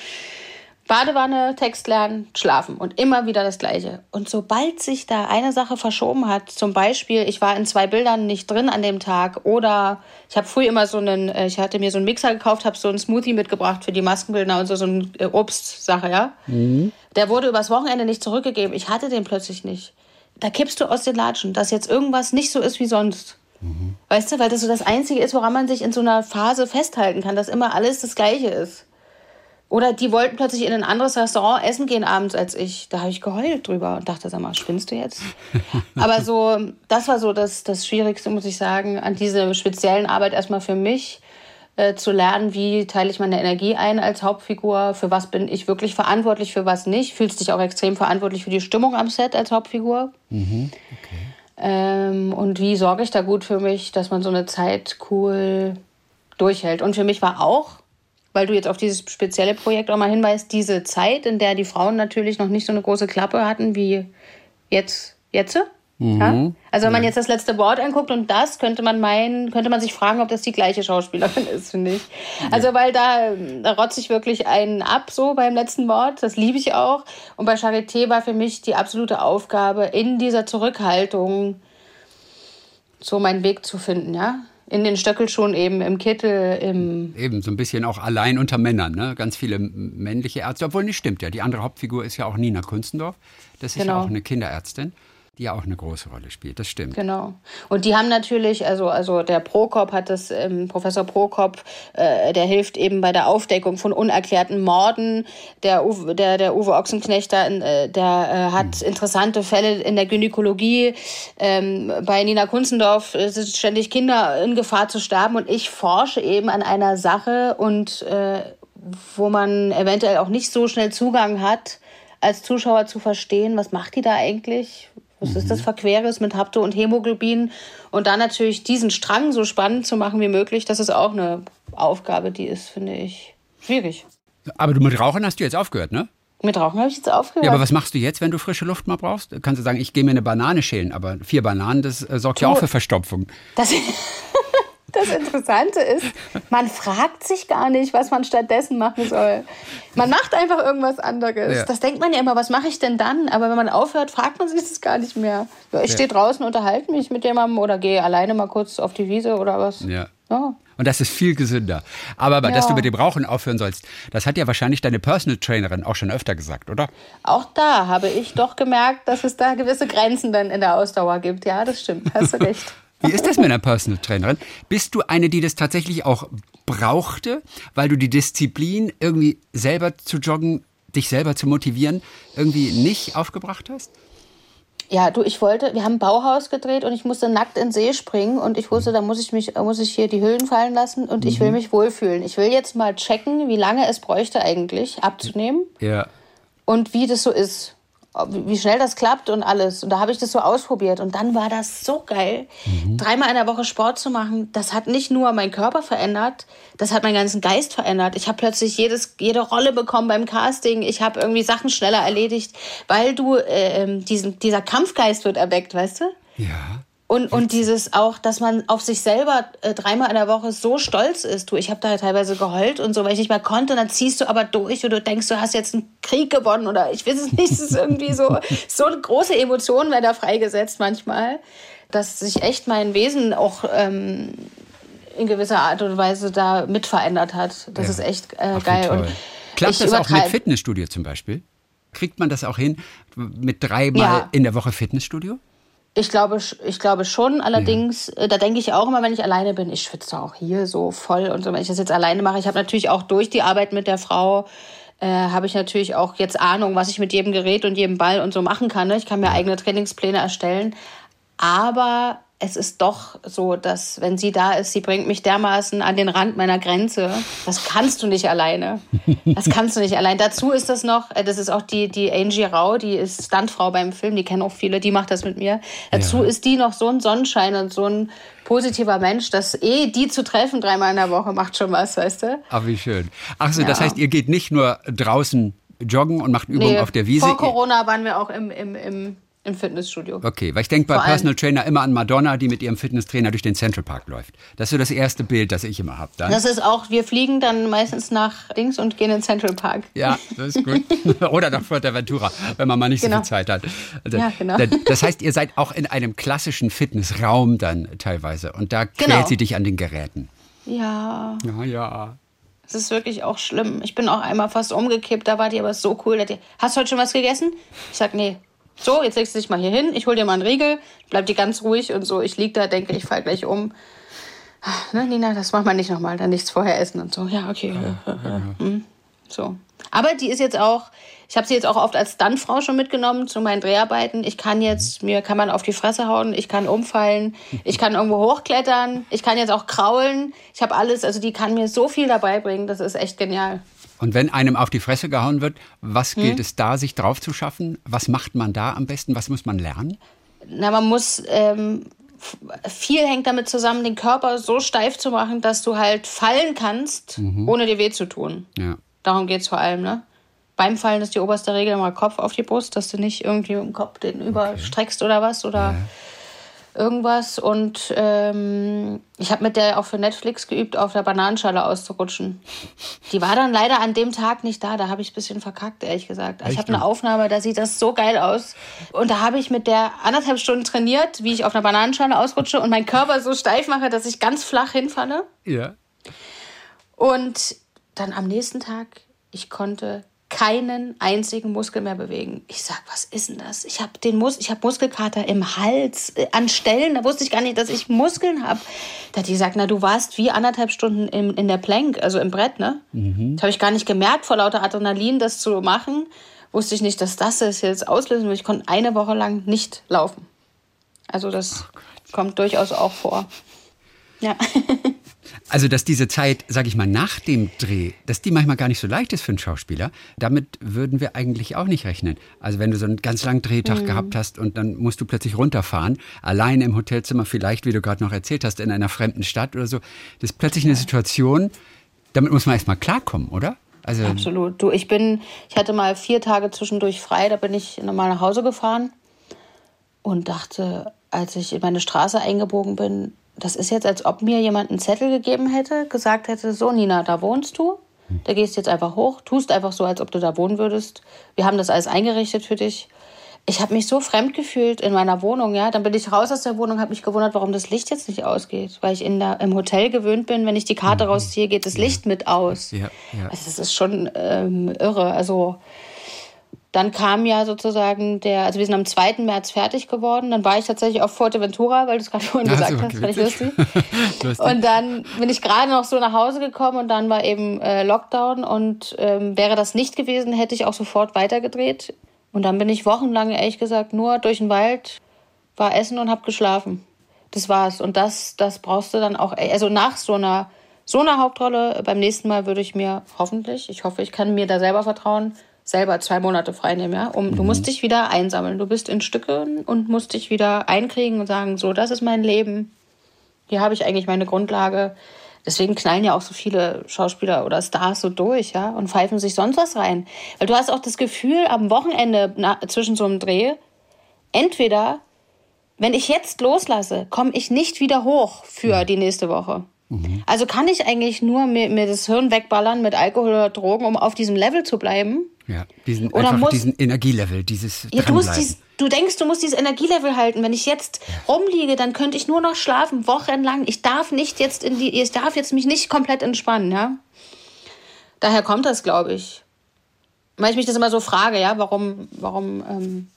Badewanne, Text lernen, schlafen und immer wieder das Gleiche. Und sobald sich da eine Sache verschoben hat, zum Beispiel, ich war in zwei Bildern nicht drin an dem Tag oder ich habe früh immer so einen, äh, ich hatte mir so einen Mixer gekauft, habe so einen Smoothie mitgebracht für die Maskenbildner und so, so eine Obstsache, ja. Mhm. Der wurde übers Wochenende nicht zurückgegeben. Ich hatte den plötzlich nicht. Da kippst du aus den Latschen, dass jetzt irgendwas nicht so ist wie sonst. Mhm. Weißt du, weil das so das Einzige ist, woran man sich in so einer Phase festhalten kann, dass immer alles das Gleiche ist. Oder die wollten plötzlich in ein anderes Restaurant essen gehen abends als ich. Da habe ich geheult drüber und dachte, sag mal, spinnst du jetzt? Aber so, das war so das, das Schwierigste, muss ich sagen, an dieser speziellen Arbeit erstmal für mich äh, zu lernen, wie teile ich meine Energie ein als Hauptfigur, für was bin ich wirklich verantwortlich, für was nicht. Fühlst dich auch extrem verantwortlich für die Stimmung am Set als Hauptfigur. Mhm. Okay. Ähm, und wie sorge ich da gut für mich, dass man so eine Zeit cool durchhält. Und für mich war auch weil du jetzt auf dieses spezielle Projekt auch mal hinweist, diese Zeit, in der die Frauen natürlich noch nicht so eine große Klappe hatten wie jetzt. jetzt? Mhm. Ja? Also wenn man jetzt das letzte Wort anguckt und das, könnte man meinen, könnte man sich fragen, ob das die gleiche Schauspielerin ist, finde ich. Also weil da, da rotze ich wirklich einen ab, so beim letzten Wort. Das liebe ich auch. Und bei Charité war für mich die absolute Aufgabe, in dieser Zurückhaltung so meinen Weg zu finden, ja In den Stöckelschuhen eben, im Kittel, im. Eben, so ein bisschen auch allein unter Männern, ne? Ganz viele männliche Ärzte, obwohl nicht stimmt ja. Die andere Hauptfigur ist ja auch Nina Kunstendorf. Das ist genau. ja auch eine Kinderärztin die ja auch eine große Rolle spielt, das stimmt. Genau. Und die haben natürlich, also, also der Prokop hat das, ähm, Professor Prokop, äh, der hilft eben bei der Aufdeckung von unerklärten Morden. Der Uwe, der, der Uwe Ochsenknecht, äh, der äh, hat mhm. interessante Fälle in der Gynäkologie. Ähm, bei Nina Kunzendorf sind ständig Kinder in Gefahr zu sterben und ich forsche eben an einer Sache und äh, wo man eventuell auch nicht so schnell Zugang hat, als Zuschauer zu verstehen, was macht die da eigentlich? Was mhm. ist das. Verqueres mit Hapto und Hämoglobin? Und dann natürlich diesen Strang so spannend zu machen wie möglich, das ist auch eine Aufgabe, die ist, finde ich, schwierig. Aber du mit Rauchen hast du jetzt aufgehört, ne? Mit Rauchen habe ich jetzt aufgehört. Ja, aber was machst du jetzt, wenn du frische Luft mal brauchst? Kannst du sagen, ich gehe mir eine Banane schälen, aber vier Bananen, das äh, sorgt du, ja auch für Verstopfung. Das, Das Interessante ist, man fragt sich gar nicht, was man stattdessen machen soll. Man macht einfach irgendwas anderes. Ja. Das denkt man ja immer, was mache ich denn dann? Aber wenn man aufhört, fragt man sich das gar nicht mehr. Ich ja. stehe draußen, unterhalte mich mit jemandem oder gehe alleine mal kurz auf die Wiese oder was. Ja. ja. Und das ist viel gesünder. Aber, aber dass du mit dem Rauchen aufhören sollst, das hat ja wahrscheinlich deine Personal Trainerin auch schon öfter gesagt, oder? Auch da habe ich doch gemerkt, dass es da gewisse Grenzen dann in der Ausdauer gibt. Ja, das stimmt. Hast du recht. Wie ist das mit einer Personal Trainerin? Bist du eine, die das tatsächlich auch brauchte, weil du die Disziplin irgendwie selber zu joggen, dich selber zu motivieren, irgendwie nicht aufgebracht hast? Ja, du, ich wollte, wir haben ein Bauhaus gedreht und ich musste nackt in den See springen und ich wusste, da muss ich mich, muss ich hier die Hüllen fallen lassen und mhm. ich will mhm. mich wohlfühlen. Ich will jetzt mal checken, wie lange es bräuchte eigentlich abzunehmen. Ja. Und wie das so ist wie schnell das klappt und alles. Und da habe ich das so ausprobiert. Und dann war das so geil, mhm. dreimal in der Woche Sport zu machen. Das hat nicht nur meinen Körper verändert, das hat meinen ganzen Geist verändert. Ich habe plötzlich jedes, jede Rolle bekommen beim Casting. Ich habe irgendwie Sachen schneller erledigt, weil du äh, ähm, diesen, dieser Kampfgeist wird erweckt, weißt du? Ja. Und, und dieses auch, dass man auf sich selber äh, dreimal in der Woche so stolz ist. Du, ich habe da teilweise geheult und so, weil ich nicht mehr konnte. Und dann ziehst du aber durch und du denkst, du hast jetzt einen Krieg gewonnen oder ich weiß es nicht. Es ist irgendwie so, so große Emotionen werden da freigesetzt manchmal, dass sich echt mein Wesen auch ähm, in gewisser Art und Weise da mit verändert hat. Das ja. ist echt äh, geil. Und Klappt das auch mit Fitnessstudio zum Beispiel? Kriegt man das auch hin mit dreimal ja. in der Woche Fitnessstudio? Ich glaube, ich glaube schon. Allerdings, ja. Äh, da denke ich auch immer, wenn ich alleine bin, ich schwitze auch hier so voll und so. Wenn ich das jetzt alleine mache, ich habe natürlich auch durch die Arbeit mit der Frau äh, habe ich natürlich auch jetzt Ahnung, was ich mit jedem Gerät und jedem Ball und so machen kann. Ne? Ich kann mir eigene Trainingspläne erstellen. Aber es ist doch so, dass wenn sie da ist, sie bringt mich dermaßen an den Rand meiner Grenze. Das kannst du nicht alleine. Das kannst du nicht allein. Dazu ist das noch, äh, das ist auch die, die Angie Rau, die ist Stuntfrau beim Film, die kennen auch viele, die macht das mit mir. Dazu ja. ist die noch so ein Sonnenschein und so ein positiver Mensch, dass eh die zu treffen dreimal in der Woche macht schon was, weißt du? Ach, wie schön. Ach so, ja. das heißt, ihr geht nicht nur draußen joggen und macht Übungen nee, auf der Wiese. Vor Corona waren wir auch im, im, im im Fitnessstudio. Okay, weil ich denke bei Vor Personal Trainer immer an Madonna, die mit ihrem Fitnesstrainer durch den Central Park läuft. Das ist so das erste Bild, das ich immer habe. Das ist auch, wir fliegen dann meistens nach links und gehen in Central Park. Ja, das ist gut. Oder nach Fuerteventura, wenn man mal nicht genau. so viel Zeit hat. Also, ja, genau. Das heißt, ihr seid auch in einem klassischen Fitnessraum dann teilweise und da quält genau. sie dich an den Geräten. Ja. Ja, ja. Es ist wirklich auch schlimm. Ich bin auch einmal fast umgekippt, da war die aber so cool. Die, Hast du heute schon was gegessen? Ich sag, nee, so, jetzt legst du dich mal hier hin, ich hol dir mal einen Riegel, bleib dir ganz ruhig und so. Ich lieg da, denke, ich fall gleich um. Ne, Nina, das macht man nicht nochmal, dann nichts vorher essen und so. Ja, okay. Ja, ja, hm, So. Aber die ist jetzt auch, ich habe sie jetzt auch oft als Stuntfrau schon mitgenommen zu meinen Dreharbeiten. Ich kann jetzt, mir kann man auf die Fresse hauen, ich kann umfallen, ich kann irgendwo hochklettern, ich kann jetzt auch kraulen. Ich habe alles, also die kann mir so viel dabei bringen, das ist echt genial. Und wenn einem auf die Fresse gehauen wird, was gilt hm? es da, sich drauf zu schaffen? Was macht man da am besten? Was muss man lernen? Na, man muss ähm, viel hängt damit zusammen, den Körper so steif zu machen, dass du halt fallen kannst, mhm. ohne dir weh zu tun. Ja. Darum geht es vor allem, ne? Beim Fallen ist die oberste Regel immer Kopf auf die Brust, dass du nicht irgendwie im Kopf den überstreckst okay. oder was. Oder irgendwas. Und ähm, ich habe mit der auch für Netflix geübt, auf der Bananenschale auszurutschen. Die war dann leider an dem Tag nicht da. Da habe ich ein bisschen verkackt, ehrlich gesagt. Ich habe eine Aufnahme, da sieht das so geil aus. Und da habe ich mit der anderthalb Stunden trainiert, wie ich auf einer Bananenschale ausrutsche und meinen Körper so steif mache, dass ich ganz flach hinfalle. Ja. Und dann am nächsten Tag, ich konnte keinen einzigen Muskel mehr bewegen. Ich sag, was ist denn das? Ich habe den Mus ich habe Muskelkater im Hals äh, an Stellen, da wusste ich gar nicht, dass ich Muskeln habe. Da hat die gesagt, na du warst wie anderthalb Stunden im, in der Plank, also im Brett, ne? Mhm. Das habe ich gar nicht gemerkt vor lauter Adrenalin, das zu machen. Wusste ich nicht, dass das das jetzt auslösen würde. Ich konnte eine Woche lang nicht laufen. Also das kommt durchaus auch vor. Ja. Also, dass diese Zeit, sag ich mal, nach dem Dreh, dass die manchmal gar nicht so leicht ist für einen Schauspieler, damit würden wir eigentlich auch nicht rechnen. Also, wenn du so einen ganz langen Drehtag mhm. gehabt hast und dann musst du plötzlich runterfahren, allein im Hotelzimmer, vielleicht, wie du gerade noch erzählt hast, in einer fremden Stadt oder so, das ist plötzlich eine Situation, damit muss man erstmal klarkommen, oder? Also Absolut. Du, ich bin, ich hatte mal vier Tage zwischendurch frei, da bin ich nochmal nach Hause gefahren und dachte, als ich in meine Straße eingebogen bin, das ist jetzt, als ob mir jemand einen Zettel gegeben hätte, gesagt hätte, so Nina, da wohnst du, da gehst jetzt einfach hoch, tust einfach so, als ob du da wohnen würdest. Wir haben das alles eingerichtet für dich. Ich habe mich so fremd gefühlt in meiner Wohnung, ja. Dann bin ich raus aus der Wohnung, habe mich gewundert, warum das Licht jetzt nicht ausgeht, weil ich in der, im Hotel gewöhnt bin, wenn ich die Karte mhm. rausziehe, geht das Licht mit aus. Ja, ja. Also das ist schon ähm, irre. Also dann kam ja sozusagen der, also wir sind am 2. März fertig geworden. Dann war ich tatsächlich auf Fuerteventura, weil du es gerade vorhin ja, gesagt hast, fand ich lustig. lustig. Und dann bin ich gerade noch so nach Hause gekommen und dann war eben äh, Lockdown. Und ähm, wäre das nicht gewesen, hätte ich auch sofort weitergedreht. Und dann bin ich wochenlang, ehrlich gesagt, nur durch den Wald, war essen und hab geschlafen. Das war's. Und das, das brauchst du dann auch, also nach so einer, so einer Hauptrolle, beim nächsten Mal würde ich mir hoffentlich, ich hoffe, ich kann mir da selber vertrauen, selber zwei Monate freinehmen, ja. Um, mhm. Du musst dich wieder einsammeln. Du bist in Stücken und musst dich wieder einkriegen und sagen, so, das ist mein Leben. Hier habe ich eigentlich meine Grundlage. Deswegen knallen ja auch so viele Schauspieler oder Stars so durch, ja, und pfeifen sich sonst was rein. Weil du hast auch das Gefühl, am Wochenende na, zwischen so einem Dreh, entweder, wenn ich jetzt loslasse, komme ich nicht wieder hoch für die nächste Woche. Mhm. Also kann ich eigentlich nur mir, mir das Hirn wegballern mit Alkohol oder Drogen, um auf diesem Level zu bleiben. Ja, diesen, Oder einfach muss, diesen Energielevel, dieses ja, du, musst dies, du denkst, du musst dieses Energielevel halten. Wenn ich jetzt rumliege, dann könnte ich nur noch schlafen, wochenlang. Ich darf nicht jetzt in die, ich darf jetzt mich nicht komplett entspannen, ja. Daher kommt das, glaube ich. Weil ich mich das immer so frage, ja, warum, warum, ähm,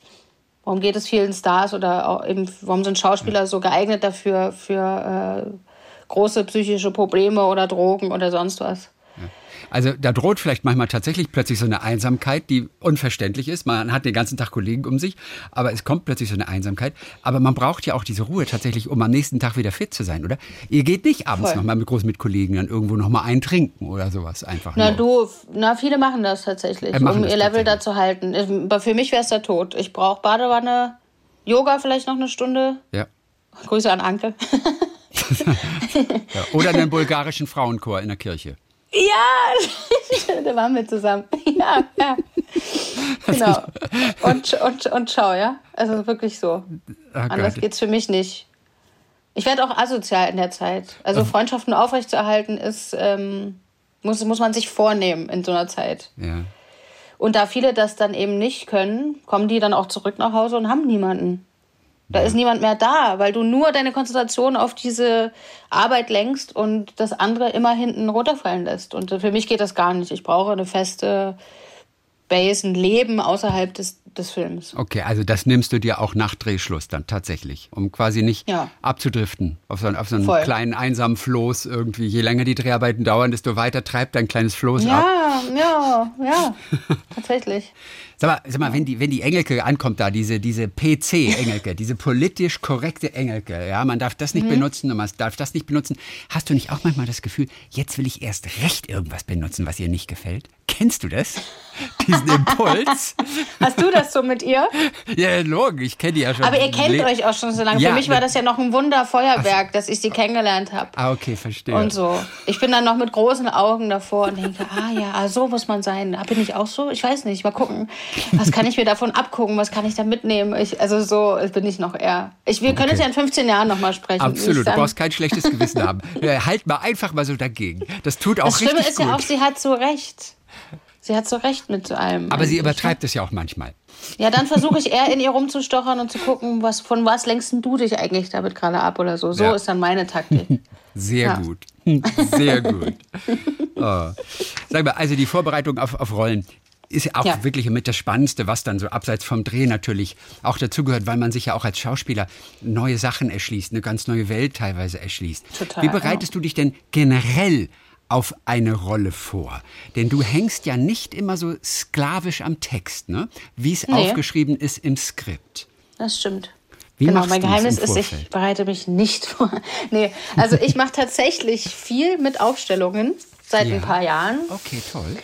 warum geht es vielen Stars oder eben, warum sind Schauspieler ja. so geeignet dafür für äh, große psychische Probleme oder Drogen oder sonst was? Also da droht vielleicht manchmal tatsächlich plötzlich so eine Einsamkeit, die unverständlich ist. Man hat den ganzen Tag Kollegen um sich, aber es kommt plötzlich so eine Einsamkeit. Aber man braucht ja auch diese Ruhe tatsächlich, um am nächsten Tag wieder fit zu sein, oder? Ihr geht nicht abends nochmal mit groß mit Kollegen dann irgendwo nochmal eintrinken oder sowas einfach. Na nur. du, na viele machen das tatsächlich, äh, machen um ihr Level da zu halten. Aber für mich wäre es der Tod. Ich brauche Badewanne, Yoga vielleicht noch eine Stunde. Ja. Grüße an Anke. ja, oder einen bulgarischen Frauenchor in der Kirche. Ja, da waren wir zusammen. Ja, ja. Genau. Und, und, und schau, ja. Also wirklich so. Oh Anders geht's für mich nicht. Ich werde auch asozial in der Zeit. Also Freundschaften aufrechtzuerhalten ist, ähm, muss, muss man sich vornehmen in so einer Zeit. Ja. Und da viele das dann eben nicht können, kommen die dann auch zurück nach Hause und haben niemanden. Da ist niemand mehr da, weil du nur deine Konzentration auf diese Arbeit lenkst und das andere immer hinten runterfallen lässt. Und für mich geht das gar nicht. Ich brauche eine feste Base, ein Leben außerhalb des, des Films. Okay, also das nimmst du dir auch nach Drehschluss dann tatsächlich, um quasi nicht ja. abzudriften auf so, auf so einen Voll. kleinen einsamen Floß irgendwie. Je länger die Dreharbeiten dauern, desto weiter treibt dein kleines Floß ja, ab. Ja, ja, ja, tatsächlich. Sag mal, sag mal wenn, die, wenn die Engelke ankommt da, diese, diese PC-Engelke, diese politisch korrekte Engelke, ja, man darf das nicht mhm. benutzen und man darf das nicht benutzen. Hast du nicht auch manchmal das Gefühl, jetzt will ich erst recht irgendwas benutzen, was ihr nicht gefällt? Kennst du das? Diesen Impuls? Hast du das so mit ihr? Ja, Logen, ich kenne die ja schon. Aber ihr kennt Le euch auch schon so lange. Ja, Für mich war das ja noch ein Wunderfeuerwerk, dass ich sie kennengelernt habe. Ah, okay, verstehe. Und so. Ich bin dann noch mit großen Augen davor und denke, ah ja, ah, so muss man sein. Bin ich auch so? Ich weiß nicht. Mal gucken. Was kann ich mir davon abgucken? Was kann ich da mitnehmen? Ich, also so bin ich noch eher. Ich, wir können okay. jetzt ja in 15 Jahren nochmal sprechen. Absolut, du brauchst kein schlechtes Gewissen haben. Halt mal einfach mal so dagegen. Das tut auch das richtig gut. Das Schlimme ist ja auch, sie hat so recht. Sie hat so recht mit so allem. Aber sie übertreibt es ja auch manchmal. Ja, dann versuche ich eher in ihr rumzustochern und zu gucken, was, von was lenkst du dich eigentlich damit gerade ab oder so. So ja. ist dann meine Taktik. Sehr ja. gut. Sehr gut. Oh. Sag mal, also die Vorbereitung auf, auf Rollen ist auch ja. wirklich mit das Spannendste, was dann so abseits vom Dreh natürlich auch dazugehört, weil man sich ja auch als Schauspieler neue Sachen erschließt, eine ganz neue Welt teilweise erschließt. Total, Wie bereitest ja. du dich denn generell auf eine Rolle vor. Denn du hängst ja nicht immer so sklavisch am Text, ne? wie es nee. aufgeschrieben ist im Skript. Das stimmt. Wie genau, mein Geheimnis ist, ich bereite mich nicht vor. nee, also ich mache tatsächlich viel mit Aufstellungen seit ja. ein paar Jahren. Okay, toll.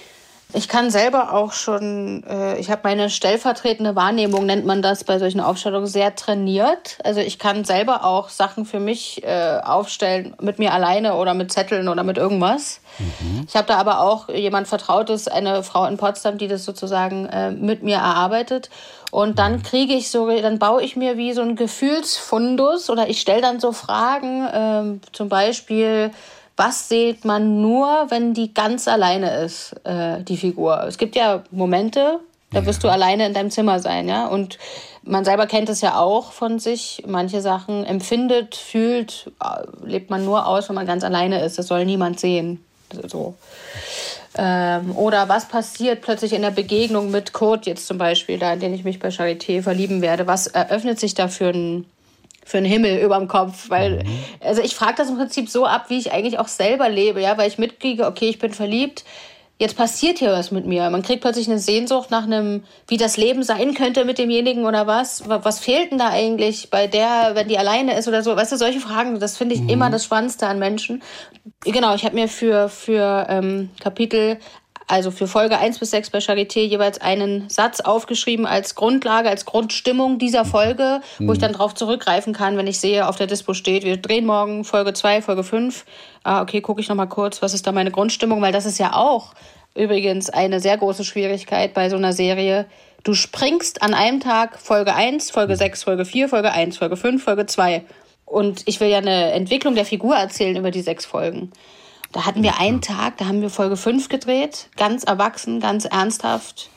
Ich kann selber auch schon, äh, ich habe meine stellvertretende Wahrnehmung, nennt man das bei solchen Aufstellungen, sehr trainiert. Also ich kann selber auch Sachen für mich äh, aufstellen, mit mir alleine oder mit Zetteln oder mit irgendwas. Mhm. Ich habe da aber auch jemand Vertrautes, eine Frau in Potsdam, die das sozusagen äh, mit mir erarbeitet. Und dann mhm. kriege ich so, dann baue ich mir wie so ein Gefühlsfundus oder ich stelle dann so Fragen, ähm, zum Beispiel, was sieht man nur, wenn die ganz alleine ist, äh, die Figur. Es gibt ja Momente, da wirst du alleine in deinem Zimmer sein, ja. Und man selber kennt es ja auch von sich. Manche Sachen empfindet, fühlt, äh, lebt man nur aus, wenn man ganz alleine ist. Das soll niemand sehen. So. Ähm, oder was passiert plötzlich in der Begegnung mit Kurt jetzt zum Beispiel, da in den ich mich bei Charité verlieben werde? Was eröffnet sich da für ein für einen Himmel über dem Kopf. Weil, mhm. also ich frage das im Prinzip so ab, wie ich eigentlich auch selber lebe, ja, weil ich mitkriege, okay, ich bin verliebt, jetzt passiert hier was mit mir. Man kriegt plötzlich eine Sehnsucht nach einem, wie das Leben sein könnte mit demjenigen oder was. Was fehlt denn da eigentlich bei der, wenn die alleine ist oder so? Weißt du, solche Fragen, das finde ich mhm. immer das Spannendste an Menschen. Genau, ich habe mir für, für ähm, Kapitel also für Folge 1 bis 6 bei Charité jeweils einen Satz aufgeschrieben als Grundlage, als Grundstimmung dieser Folge, mhm. wo ich mhm. dann darauf zurückgreifen kann, wenn ich sehe, auf der Dispo steht, wir drehen morgen Folge 2, Folge 5. Ah, okay, gucke ich nochmal kurz, was ist da meine Grundstimmung, weil das ist ja auch übrigens eine sehr große Schwierigkeit bei so einer Serie. Du springst an einem Tag Folge 1, Folge 6, Folge 4, Folge 1, Folge 5, Folge 2. Und ich will ja eine Entwicklung der Figur erzählen über die sechs Folgen. Da hatten wir einen Tag, da haben wir Folge 5 gedreht, ganz erwachsen, ganz ernsthaft,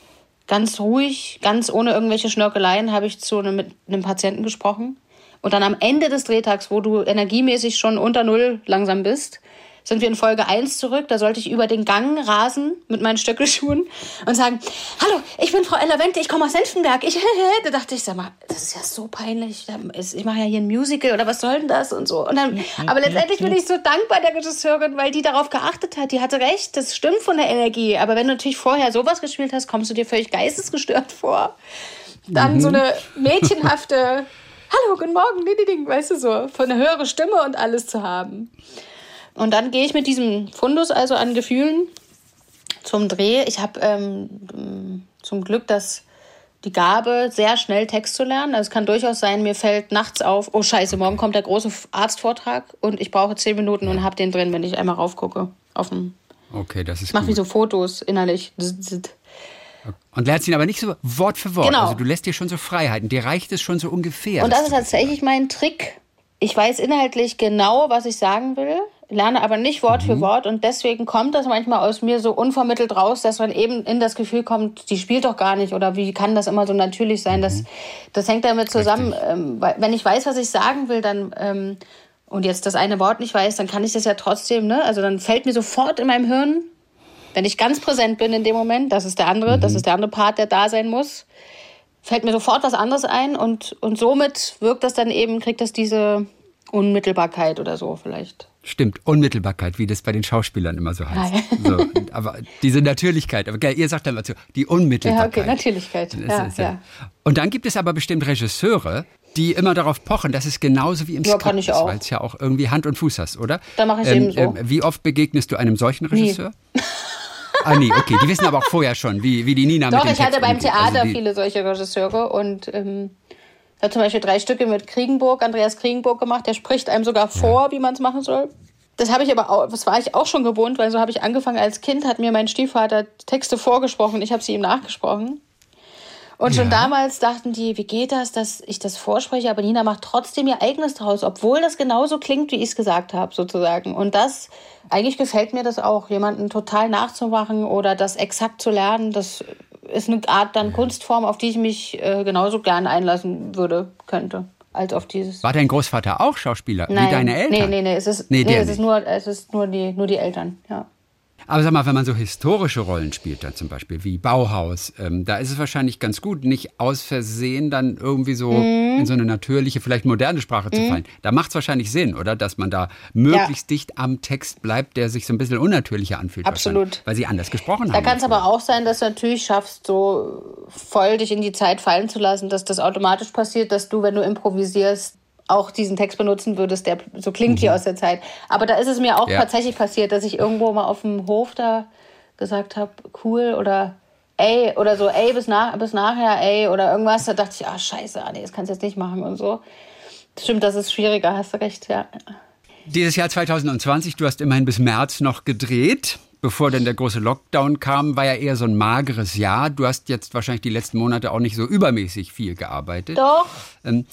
ganz ruhig, ganz ohne irgendwelche Schnörkeleien habe ich zu einem, mit einem Patienten gesprochen. Und dann am Ende des Drehtags, wo du energiemäßig schon unter Null langsam bist, sind wir in Folge 1 zurück. Da sollte ich über den Gang rasen mit meinen Stöckelschuhen und sagen, hallo, ich bin Frau Ella Wente, ich komme aus Senftenberg. Ich, da dachte ich, sag mal, das ist ja so peinlich. Ich mache ja hier ein Musical oder was soll denn das und so. Und dann, aber letztendlich bin ich so dankbar der Regisseurin, weil die darauf geachtet hat. Die hatte recht, das stimmt von der Energie. Aber wenn du natürlich vorher sowas gespielt hast, kommst du dir völlig geistesgestört vor. Dann mhm. so eine mädchenhafte Hallo, guten Morgen, ding, weißt du so, von einer höheren Stimme und alles zu haben. Und dann gehe ich mit diesem Fundus also an Gefühlen zum Dreh. Ich habe ähm, zum Glück das, die Gabe, sehr schnell Text zu lernen. Also es kann durchaus sein, mir fällt nachts auf, oh scheiße, morgen kommt der große Arztvortrag und ich brauche zehn Minuten und habe den drin, wenn ich einmal raufgucke. Auf dem okay, das ist Ich mache wie so Fotos innerlich. Und lernst ihn aber nicht so Wort für Wort. Genau. Also du lässt dir schon so Freiheiten. Dir reicht es schon so ungefähr. Und das ist tatsächlich mein Trick. Ich weiß inhaltlich genau, was ich sagen will lerne aber nicht Wort mhm. für Wort und deswegen kommt das manchmal aus mir so unvermittelt raus, dass man eben in das Gefühl kommt, die spielt doch gar nicht oder wie kann das immer so natürlich sein? Mhm. Das, das hängt damit zusammen. Ähm, wenn ich weiß, was ich sagen will, dann ähm, und jetzt das eine Wort nicht weiß, dann kann ich das ja trotzdem, ne? Also dann fällt mir sofort in meinem Hirn, wenn ich ganz präsent bin in dem Moment, das ist der andere, mhm. das ist der andere Part, der da sein muss, fällt mir sofort was anderes ein und, und somit wirkt das dann eben, kriegt das diese Unmittelbarkeit oder so vielleicht. Stimmt, Unmittelbarkeit, wie das bei den Schauspielern immer so heißt. So, aber diese Natürlichkeit, aber ihr sagt dann dazu, die Unmittelbarkeit. Ja, okay, Natürlichkeit. Ja, ist, ja. Und dann gibt es aber bestimmt Regisseure, die immer darauf pochen, dass es genauso wie im ja, Skript ist, weil es ja auch irgendwie Hand und Fuß hast, oder? Da mache ich ähm, eben so. Ähm, wie oft begegnest du einem solchen Regisseur? Ah nee, okay, die wissen aber auch vorher schon, wie, wie die Nina Doch, mit dem ich hatte Text beim umgeht. Theater Also viele solche Regisseure und ähm, ich habe zum Beispiel drei Stücke mit Kriegenburg, Andreas Kriegenburg gemacht, der spricht einem sogar vor, wie man es machen soll. Das habe ich aber auch, das war ich auch schon gewohnt, weil so habe ich angefangen als Kind, hat mir mein Stiefvater Texte vorgesprochen, ich habe sie ihm nachgesprochen. Und schon Ja. damals dachten die, wie geht das, dass ich das vorspreche, aber Nina macht trotzdem ihr eigenes draus, obwohl das genauso klingt, wie ich es gesagt habe, sozusagen. Und das, eigentlich gefällt mir das auch, jemanden total nachzumachen oder das exakt zu lernen, das ist eine Art dann Kunstform, auf die ich mich äh, genauso gern einlassen würde, könnte, als auf dieses. War dein Großvater auch Schauspieler, Nein. wie deine Eltern? Nee, nee, nee, es ist, Nee, nee, es ist nur, es ist nur die, nur die Eltern, ja. Aber sag mal, wenn man so historische Rollen spielt, dann zum Beispiel wie Bauhaus, ähm, da ist es wahrscheinlich ganz gut, nicht aus Versehen dann irgendwie so Mhm. in so eine natürliche, vielleicht moderne Sprache zu fallen. Da macht es wahrscheinlich Sinn, oder? Dass man da möglichst dicht am Text bleibt, der sich so ein bisschen unnatürlicher anfühlt. Absolut. Weil sie anders gesprochen Da haben. kann es aber auch sein, dass du natürlich schaffst, so voll dich in die Zeit fallen zu lassen, dass das automatisch passiert, dass du, wenn du improvisierst, auch diesen Text benutzen würdest, der so klingt wie aus der Zeit. Aber da ist es mir auch Ja. tatsächlich passiert, dass ich irgendwo mal auf dem Hof da gesagt habe, cool oder ey oder so, ey, bis, nach, bis nachher, ey oder irgendwas. Da dachte ich, ah, scheiße, ah, nee, das kannst du jetzt nicht machen und so. Stimmt, das ist schwieriger, hast du recht, ja. Dieses Jahr 2020, du hast immerhin bis März noch gedreht. Bevor dann der große Lockdown kam, war ja eher so ein mageres Jahr. Du hast jetzt wahrscheinlich die letzten Monate auch nicht so übermäßig viel gearbeitet. Doch. Ähm,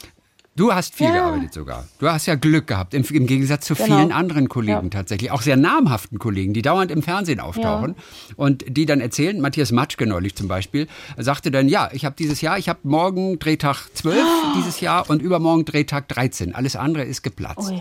du hast viel Ja. gearbeitet sogar. Du hast ja Glück gehabt, im, im Gegensatz zu Genau. vielen anderen Kollegen Ja. tatsächlich. Auch sehr namhaften Kollegen, die dauernd im Fernsehen auftauchen und die dann erzählen, Matthias Matschke neulich zum Beispiel, sagte dann, ja, ich habe dieses Jahr, ich habe morgen Drehtag 12 dieses Jahr und übermorgen Drehtag 13. Alles andere ist geplatzt. Ui.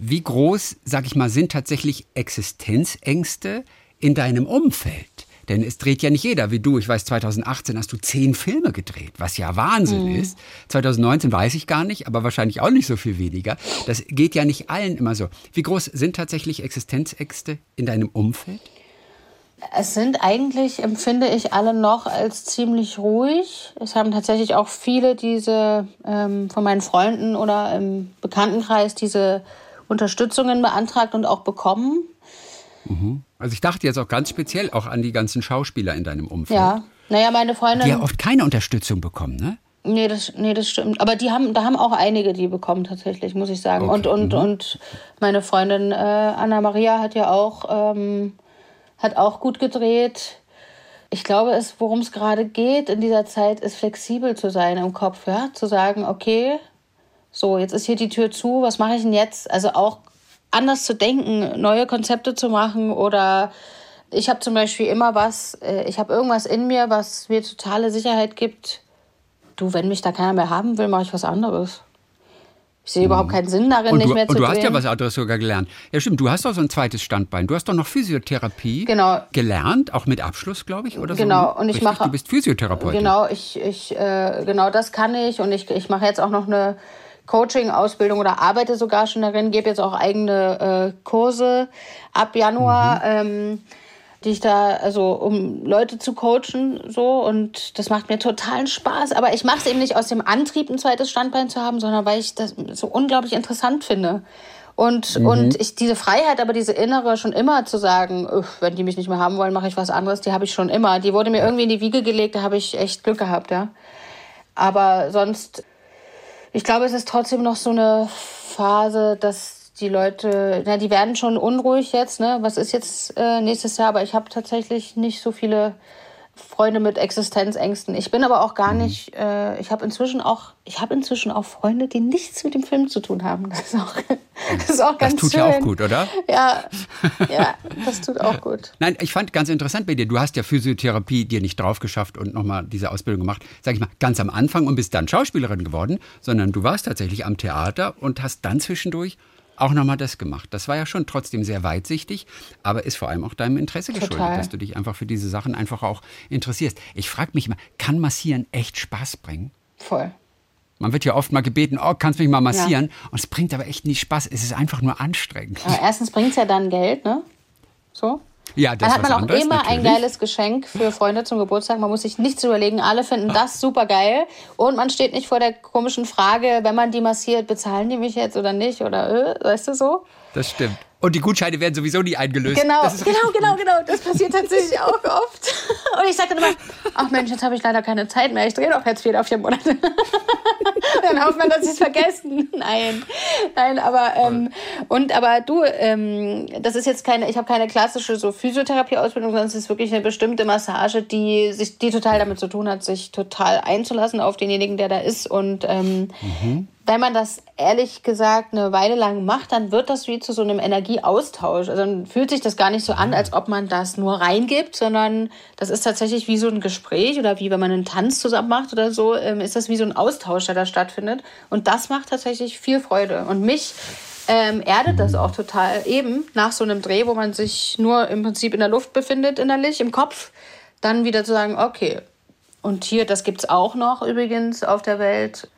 Wie groß, sag ich mal, sind tatsächlich Existenzängste in deinem Umfeld? Denn es dreht ja nicht jeder wie du. Ich weiß, 2018 hast du zehn Filme gedreht, was ja Wahnsinn ist. 2019 weiß ich gar nicht, aber wahrscheinlich auch nicht so viel weniger. Das geht ja nicht allen immer so. Wie groß sind tatsächlich Existenzängste in deinem Umfeld? Es sind eigentlich, empfinde ich, alle noch als ziemlich ruhig. Es haben tatsächlich auch viele diese ähm, von meinen Freunden oder im Bekanntenkreis diese Unterstützungen beantragt und auch bekommen. Also ich dachte jetzt auch ganz speziell auch an die ganzen Schauspieler in deinem Umfeld, Ja. Naja, meine Freundin. die ja oft keine Unterstützung bekommen, ne? Nee, das, nee, das stimmt. Aber die haben, da haben auch einige die bekommen tatsächlich, muss ich sagen. Okay. Und, und, und meine Freundin äh, Anna Maria hat ja auch, ähm, hat auch gut gedreht. Ich glaube, es, worum es gerade geht in dieser Zeit, ist flexibel zu sein im Kopf, ja, zu sagen, okay, so jetzt ist hier die Tür zu, was mache ich denn jetzt? Also auch anders zu denken, neue Konzepte zu machen oder ich habe zum Beispiel immer was, äh, ich habe irgendwas in mir, was mir totale Sicherheit gibt. Du, wenn mich da keiner mehr haben will, mache ich was anderes. Ich sehe überhaupt keinen Sinn darin, Mhm. Und nicht du, mehr und zu du hast ja was anderes sogar gelernt. Ja, stimmt, du hast doch so ein zweites Standbein. Du hast doch noch Physiotherapie Genau. gelernt, auch mit Abschluss, glaube ich, oder so. Genau, und ich Richtig, mache- Du bist Physiotherapeutin. Genau, ich, ich, äh, genau das kann ich und ich, ich mache jetzt auch noch eine Coaching-Ausbildung oder arbeite sogar schon darin, gebe jetzt auch eigene äh, Kurse ab Januar, ähm, die ich da, also um Leute zu coachen, so und das macht mir totalen Spaß. Aber ich mache es eben nicht aus dem Antrieb, ein zweites Standbein zu haben, sondern weil ich das so unglaublich interessant finde. Und, und ich diese Freiheit, aber diese innere schon immer zu sagen, "Uff, wenn die mich nicht mehr haben wollen, mache ich was anderes, die habe ich schon immer. Die wurde mir irgendwie in die Wiege gelegt, da habe ich echt Glück gehabt, ja. Aber sonst, ich glaube, es ist trotzdem noch so eine Phase, dass die Leute, na, die werden schon unruhig jetzt, ne? Was ist jetzt äh, nächstes Jahr? Aber ich habe tatsächlich nicht so viele Freunde mit Existenzängsten. Ich bin aber auch gar Mhm. nicht, äh, ich habe inzwischen auch, ich habe inzwischen auch Freunde, die nichts mit dem Film zu tun haben. Das ist auch, das ist auch Das ganz tut schön. ja auch gut, oder? Ja, ja, das tut auch gut. Nein, ich fand ganz interessant bei dir, du hast ja Physiotherapie dir nicht drauf geschafft und nochmal diese Ausbildung gemacht, sag ich mal, ganz am Anfang und bist dann Schauspielerin geworden, sondern du warst tatsächlich am Theater und hast dann zwischendurch auch nochmal das gemacht. Das war ja schon trotzdem sehr weitsichtig, aber ist vor allem auch deinem Interesse geschuldet, Total. dass du dich einfach für diese Sachen einfach auch interessierst. Ich frage mich mal, kann Massieren echt Spaß bringen? Voll. Man wird ja oft mal gebeten, oh, kannst mich mal massieren? Und es bringt aber echt nicht Spaß. Es ist einfach nur anstrengend. Aber erstens bringt es ja dann Geld, ne? So. Ja, das Dann hat man auch anderes, immer ein natürlich. geiles Geschenk für Freunde zum Geburtstag. Man muss sich nichts überlegen. Alle finden das super geil. Und man steht nicht vor der komischen Frage, wenn man die massiert, bezahlen die mich jetzt oder nicht? Oder, äh, weißt du so? Das stimmt. Und die Gutscheine werden sowieso nie eingelöst. Genau, genau, genau, genau. Das passiert tatsächlich auch oft. Und ich sage dann immer, ach Mensch, jetzt habe ich leider keine Zeit mehr. Ich drehe doch jetzt wieder auf vier Monate. dann hofft man, dass sie es vergessen. Nein, nein, aber ähm, und aber du, ähm, das ist jetzt keine, ich habe keine klassische so Physiotherapie-Ausbildung, sondern es ist wirklich eine bestimmte Massage, die sich, die total damit zu tun hat, sich total einzulassen auf denjenigen, der da ist und ähm, mhm wenn man das ehrlich gesagt eine Weile lang macht, dann wird das wie zu so einem Energieaustausch. Also dann fühlt sich das gar nicht so an, als ob man das nur reingibt, sondern das ist tatsächlich wie so ein Gespräch oder wie wenn man einen Tanz zusammen macht oder so, ähm, ist das wie so ein Austausch, der da stattfindet. Und das macht tatsächlich viel Freude. Und mich ähm, erdet das auch total eben nach so einem Dreh, wo man sich nur im Prinzip in der Luft befindet innerlich, im Kopf, dann wieder zu sagen, okay, und hier, das gibt es auch noch übrigens auf der Welt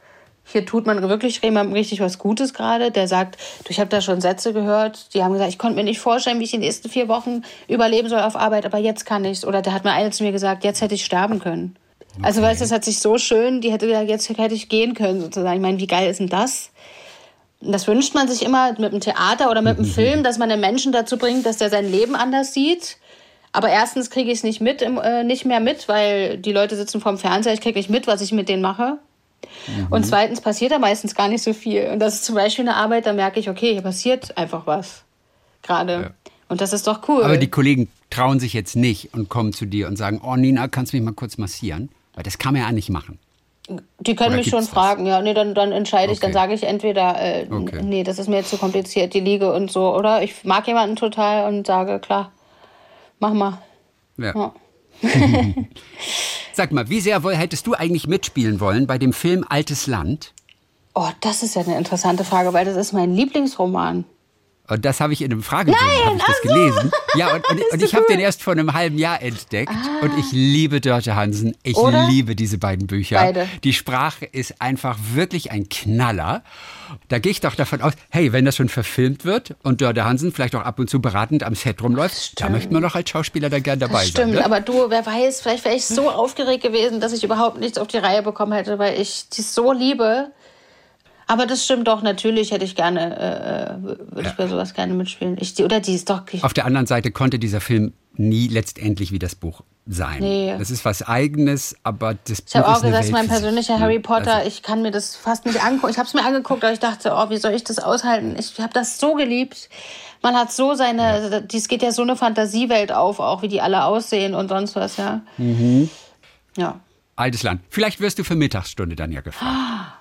hier tut man wirklich jemandem richtig was Gutes gerade, der sagt, du, ich habe da schon Sätze gehört, die haben gesagt, ich konnte mir nicht vorstellen, wie ich die nächsten vier Wochen überleben soll auf Arbeit, aber jetzt kann ich's. Oder der hat mir eine zu mir gesagt, jetzt hätte ich sterben können. Okay. Also weißt du, das hat sich so schön, die hätte gesagt, jetzt hätte ich gehen können sozusagen. Ich meine, wie geil ist denn das? Das wünscht man sich immer mit dem Theater oder mit dem mhm. Film, dass man den Menschen dazu bringt, dass der sein Leben anders sieht. Aber erstens kriege ich es nicht mit, äh, nicht mehr mit, weil die Leute sitzen vorm Fernseher, ich kriege nicht mit, was ich mit denen mache. Mhm. Und zweitens passiert da meistens gar nicht so viel. Und das ist zum Beispiel eine Arbeit, da merke ich, okay, hier passiert einfach was. Gerade. Ja. Und das ist doch cool. Aber die Kollegen trauen sich jetzt nicht und kommen zu dir und sagen, oh Nina, kannst du mich mal kurz massieren? Weil das kann man ja nicht machen. Die können Oder mich schon fragen, ja, nee, dann, dann entscheide ich, okay. dann sage ich entweder, äh, okay. nee, das ist mir jetzt zu kompliziert, die Liege und so. Oder ich mag jemanden total und sage, klar, mach mal. Ja. ja. Sag mal, wie sehr hättest du eigentlich mitspielen wollen bei dem Film Altes Land? Oh, das ist ja eine interessante Frage, weil das ist mein Lieblingsroman. Und das habe ich in einem Fragebogen Nein, ich das so. gelesen. Ja, und, und, und ich habe den erst vor einem halben Jahr entdeckt. Ah. Und ich liebe Dörte Hansen. Ich Oder? liebe diese beiden Bücher. Beide. Die Sprache ist einfach wirklich ein Knaller. Da gehe ich doch davon aus, hey, wenn das schon verfilmt wird und Dörte Hansen vielleicht auch ab und zu beratend am Set rumläuft, da möchte man doch als Schauspieler da gern dabei das stimmt, sein. Stimmt, ne? aber du, wer weiß, vielleicht wäre ich so aufgeregt gewesen, dass ich überhaupt nichts auf die Reihe bekommen hätte, weil ich die so liebe. Aber das stimmt doch, natürlich hätte ich gerne, äh, äh würde ja. ich bei sowas gerne mitspielen. Ich, oder die ist doch. Auf der anderen Seite konnte dieser Film nie letztendlich wie das Buch sein. Nee. Das ist was Eigenes, aber das ich habe auch gesagt, mein persönlicher Harry Potter, also, ich kann mir das fast nicht angucken. Ich habe es mir angeguckt, aber ich dachte, oh, wie soll ich das aushalten? Ich habe das so geliebt. Man hat so seine, ja. Also, es geht ja so eine Fantasiewelt auf, auch wie die alle aussehen und sonst was, ja. Mhm. Ja. Altes Land. Vielleicht wirst du für Mittagsstunde dann ja gefragt. Ah.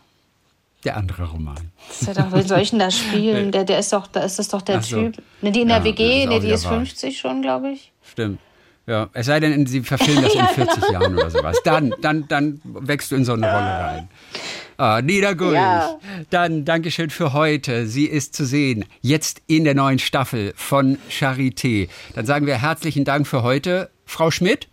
Der andere Roman. Das ist ja doch, wie soll ich denn das spielen? Der, der ist doch, da ist das doch der so. Typ. Ne, die in der ja, WG, ne, die ist 50 schon, glaube ich. Stimmt. Ja, es sei denn, sie verfilmen das in 40 genau. Jahren oder sowas. Dann, dann, dann wächst du in so eine Rolle rein. Ah, Niedergulch. Ja. Dann Dankeschön für heute. Sie ist zu sehen. Jetzt in der neuen Staffel von Charité. Dann sagen wir herzlichen Dank für heute. Frau Schmidt?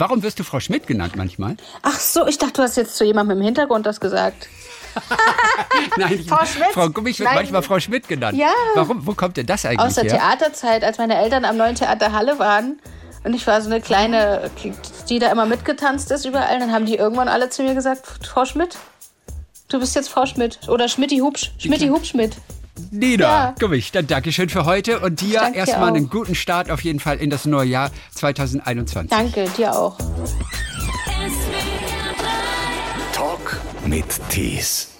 Warum wirst du Frau Schmidt genannt manchmal? Ach so, ich dachte, du hast jetzt zu jemandem im Hintergrund das gesagt. Nein, ich, Frau Schmidt. Frau Gummich wird Nein. manchmal Frau Schmidt genannt. Ja. Warum? Wo kommt denn das eigentlich Aus der her? Theaterzeit, als meine Eltern am neuen Theater Halle waren. Und ich war so eine kleine, die da immer mitgetanzt ist überall. Dann haben die irgendwann alle zu mir gesagt, Frau Schmidt, du bist jetzt Frau Schmidt. Oder Schmidti Hubsch, Schmidti Hubschmidt. Nina, ja. komm ich, dann Dankeschön für heute und dir erstmal einen guten Start auf jeden Fall in das neue Jahr 2021. Danke, dir auch. Talk mit Tees.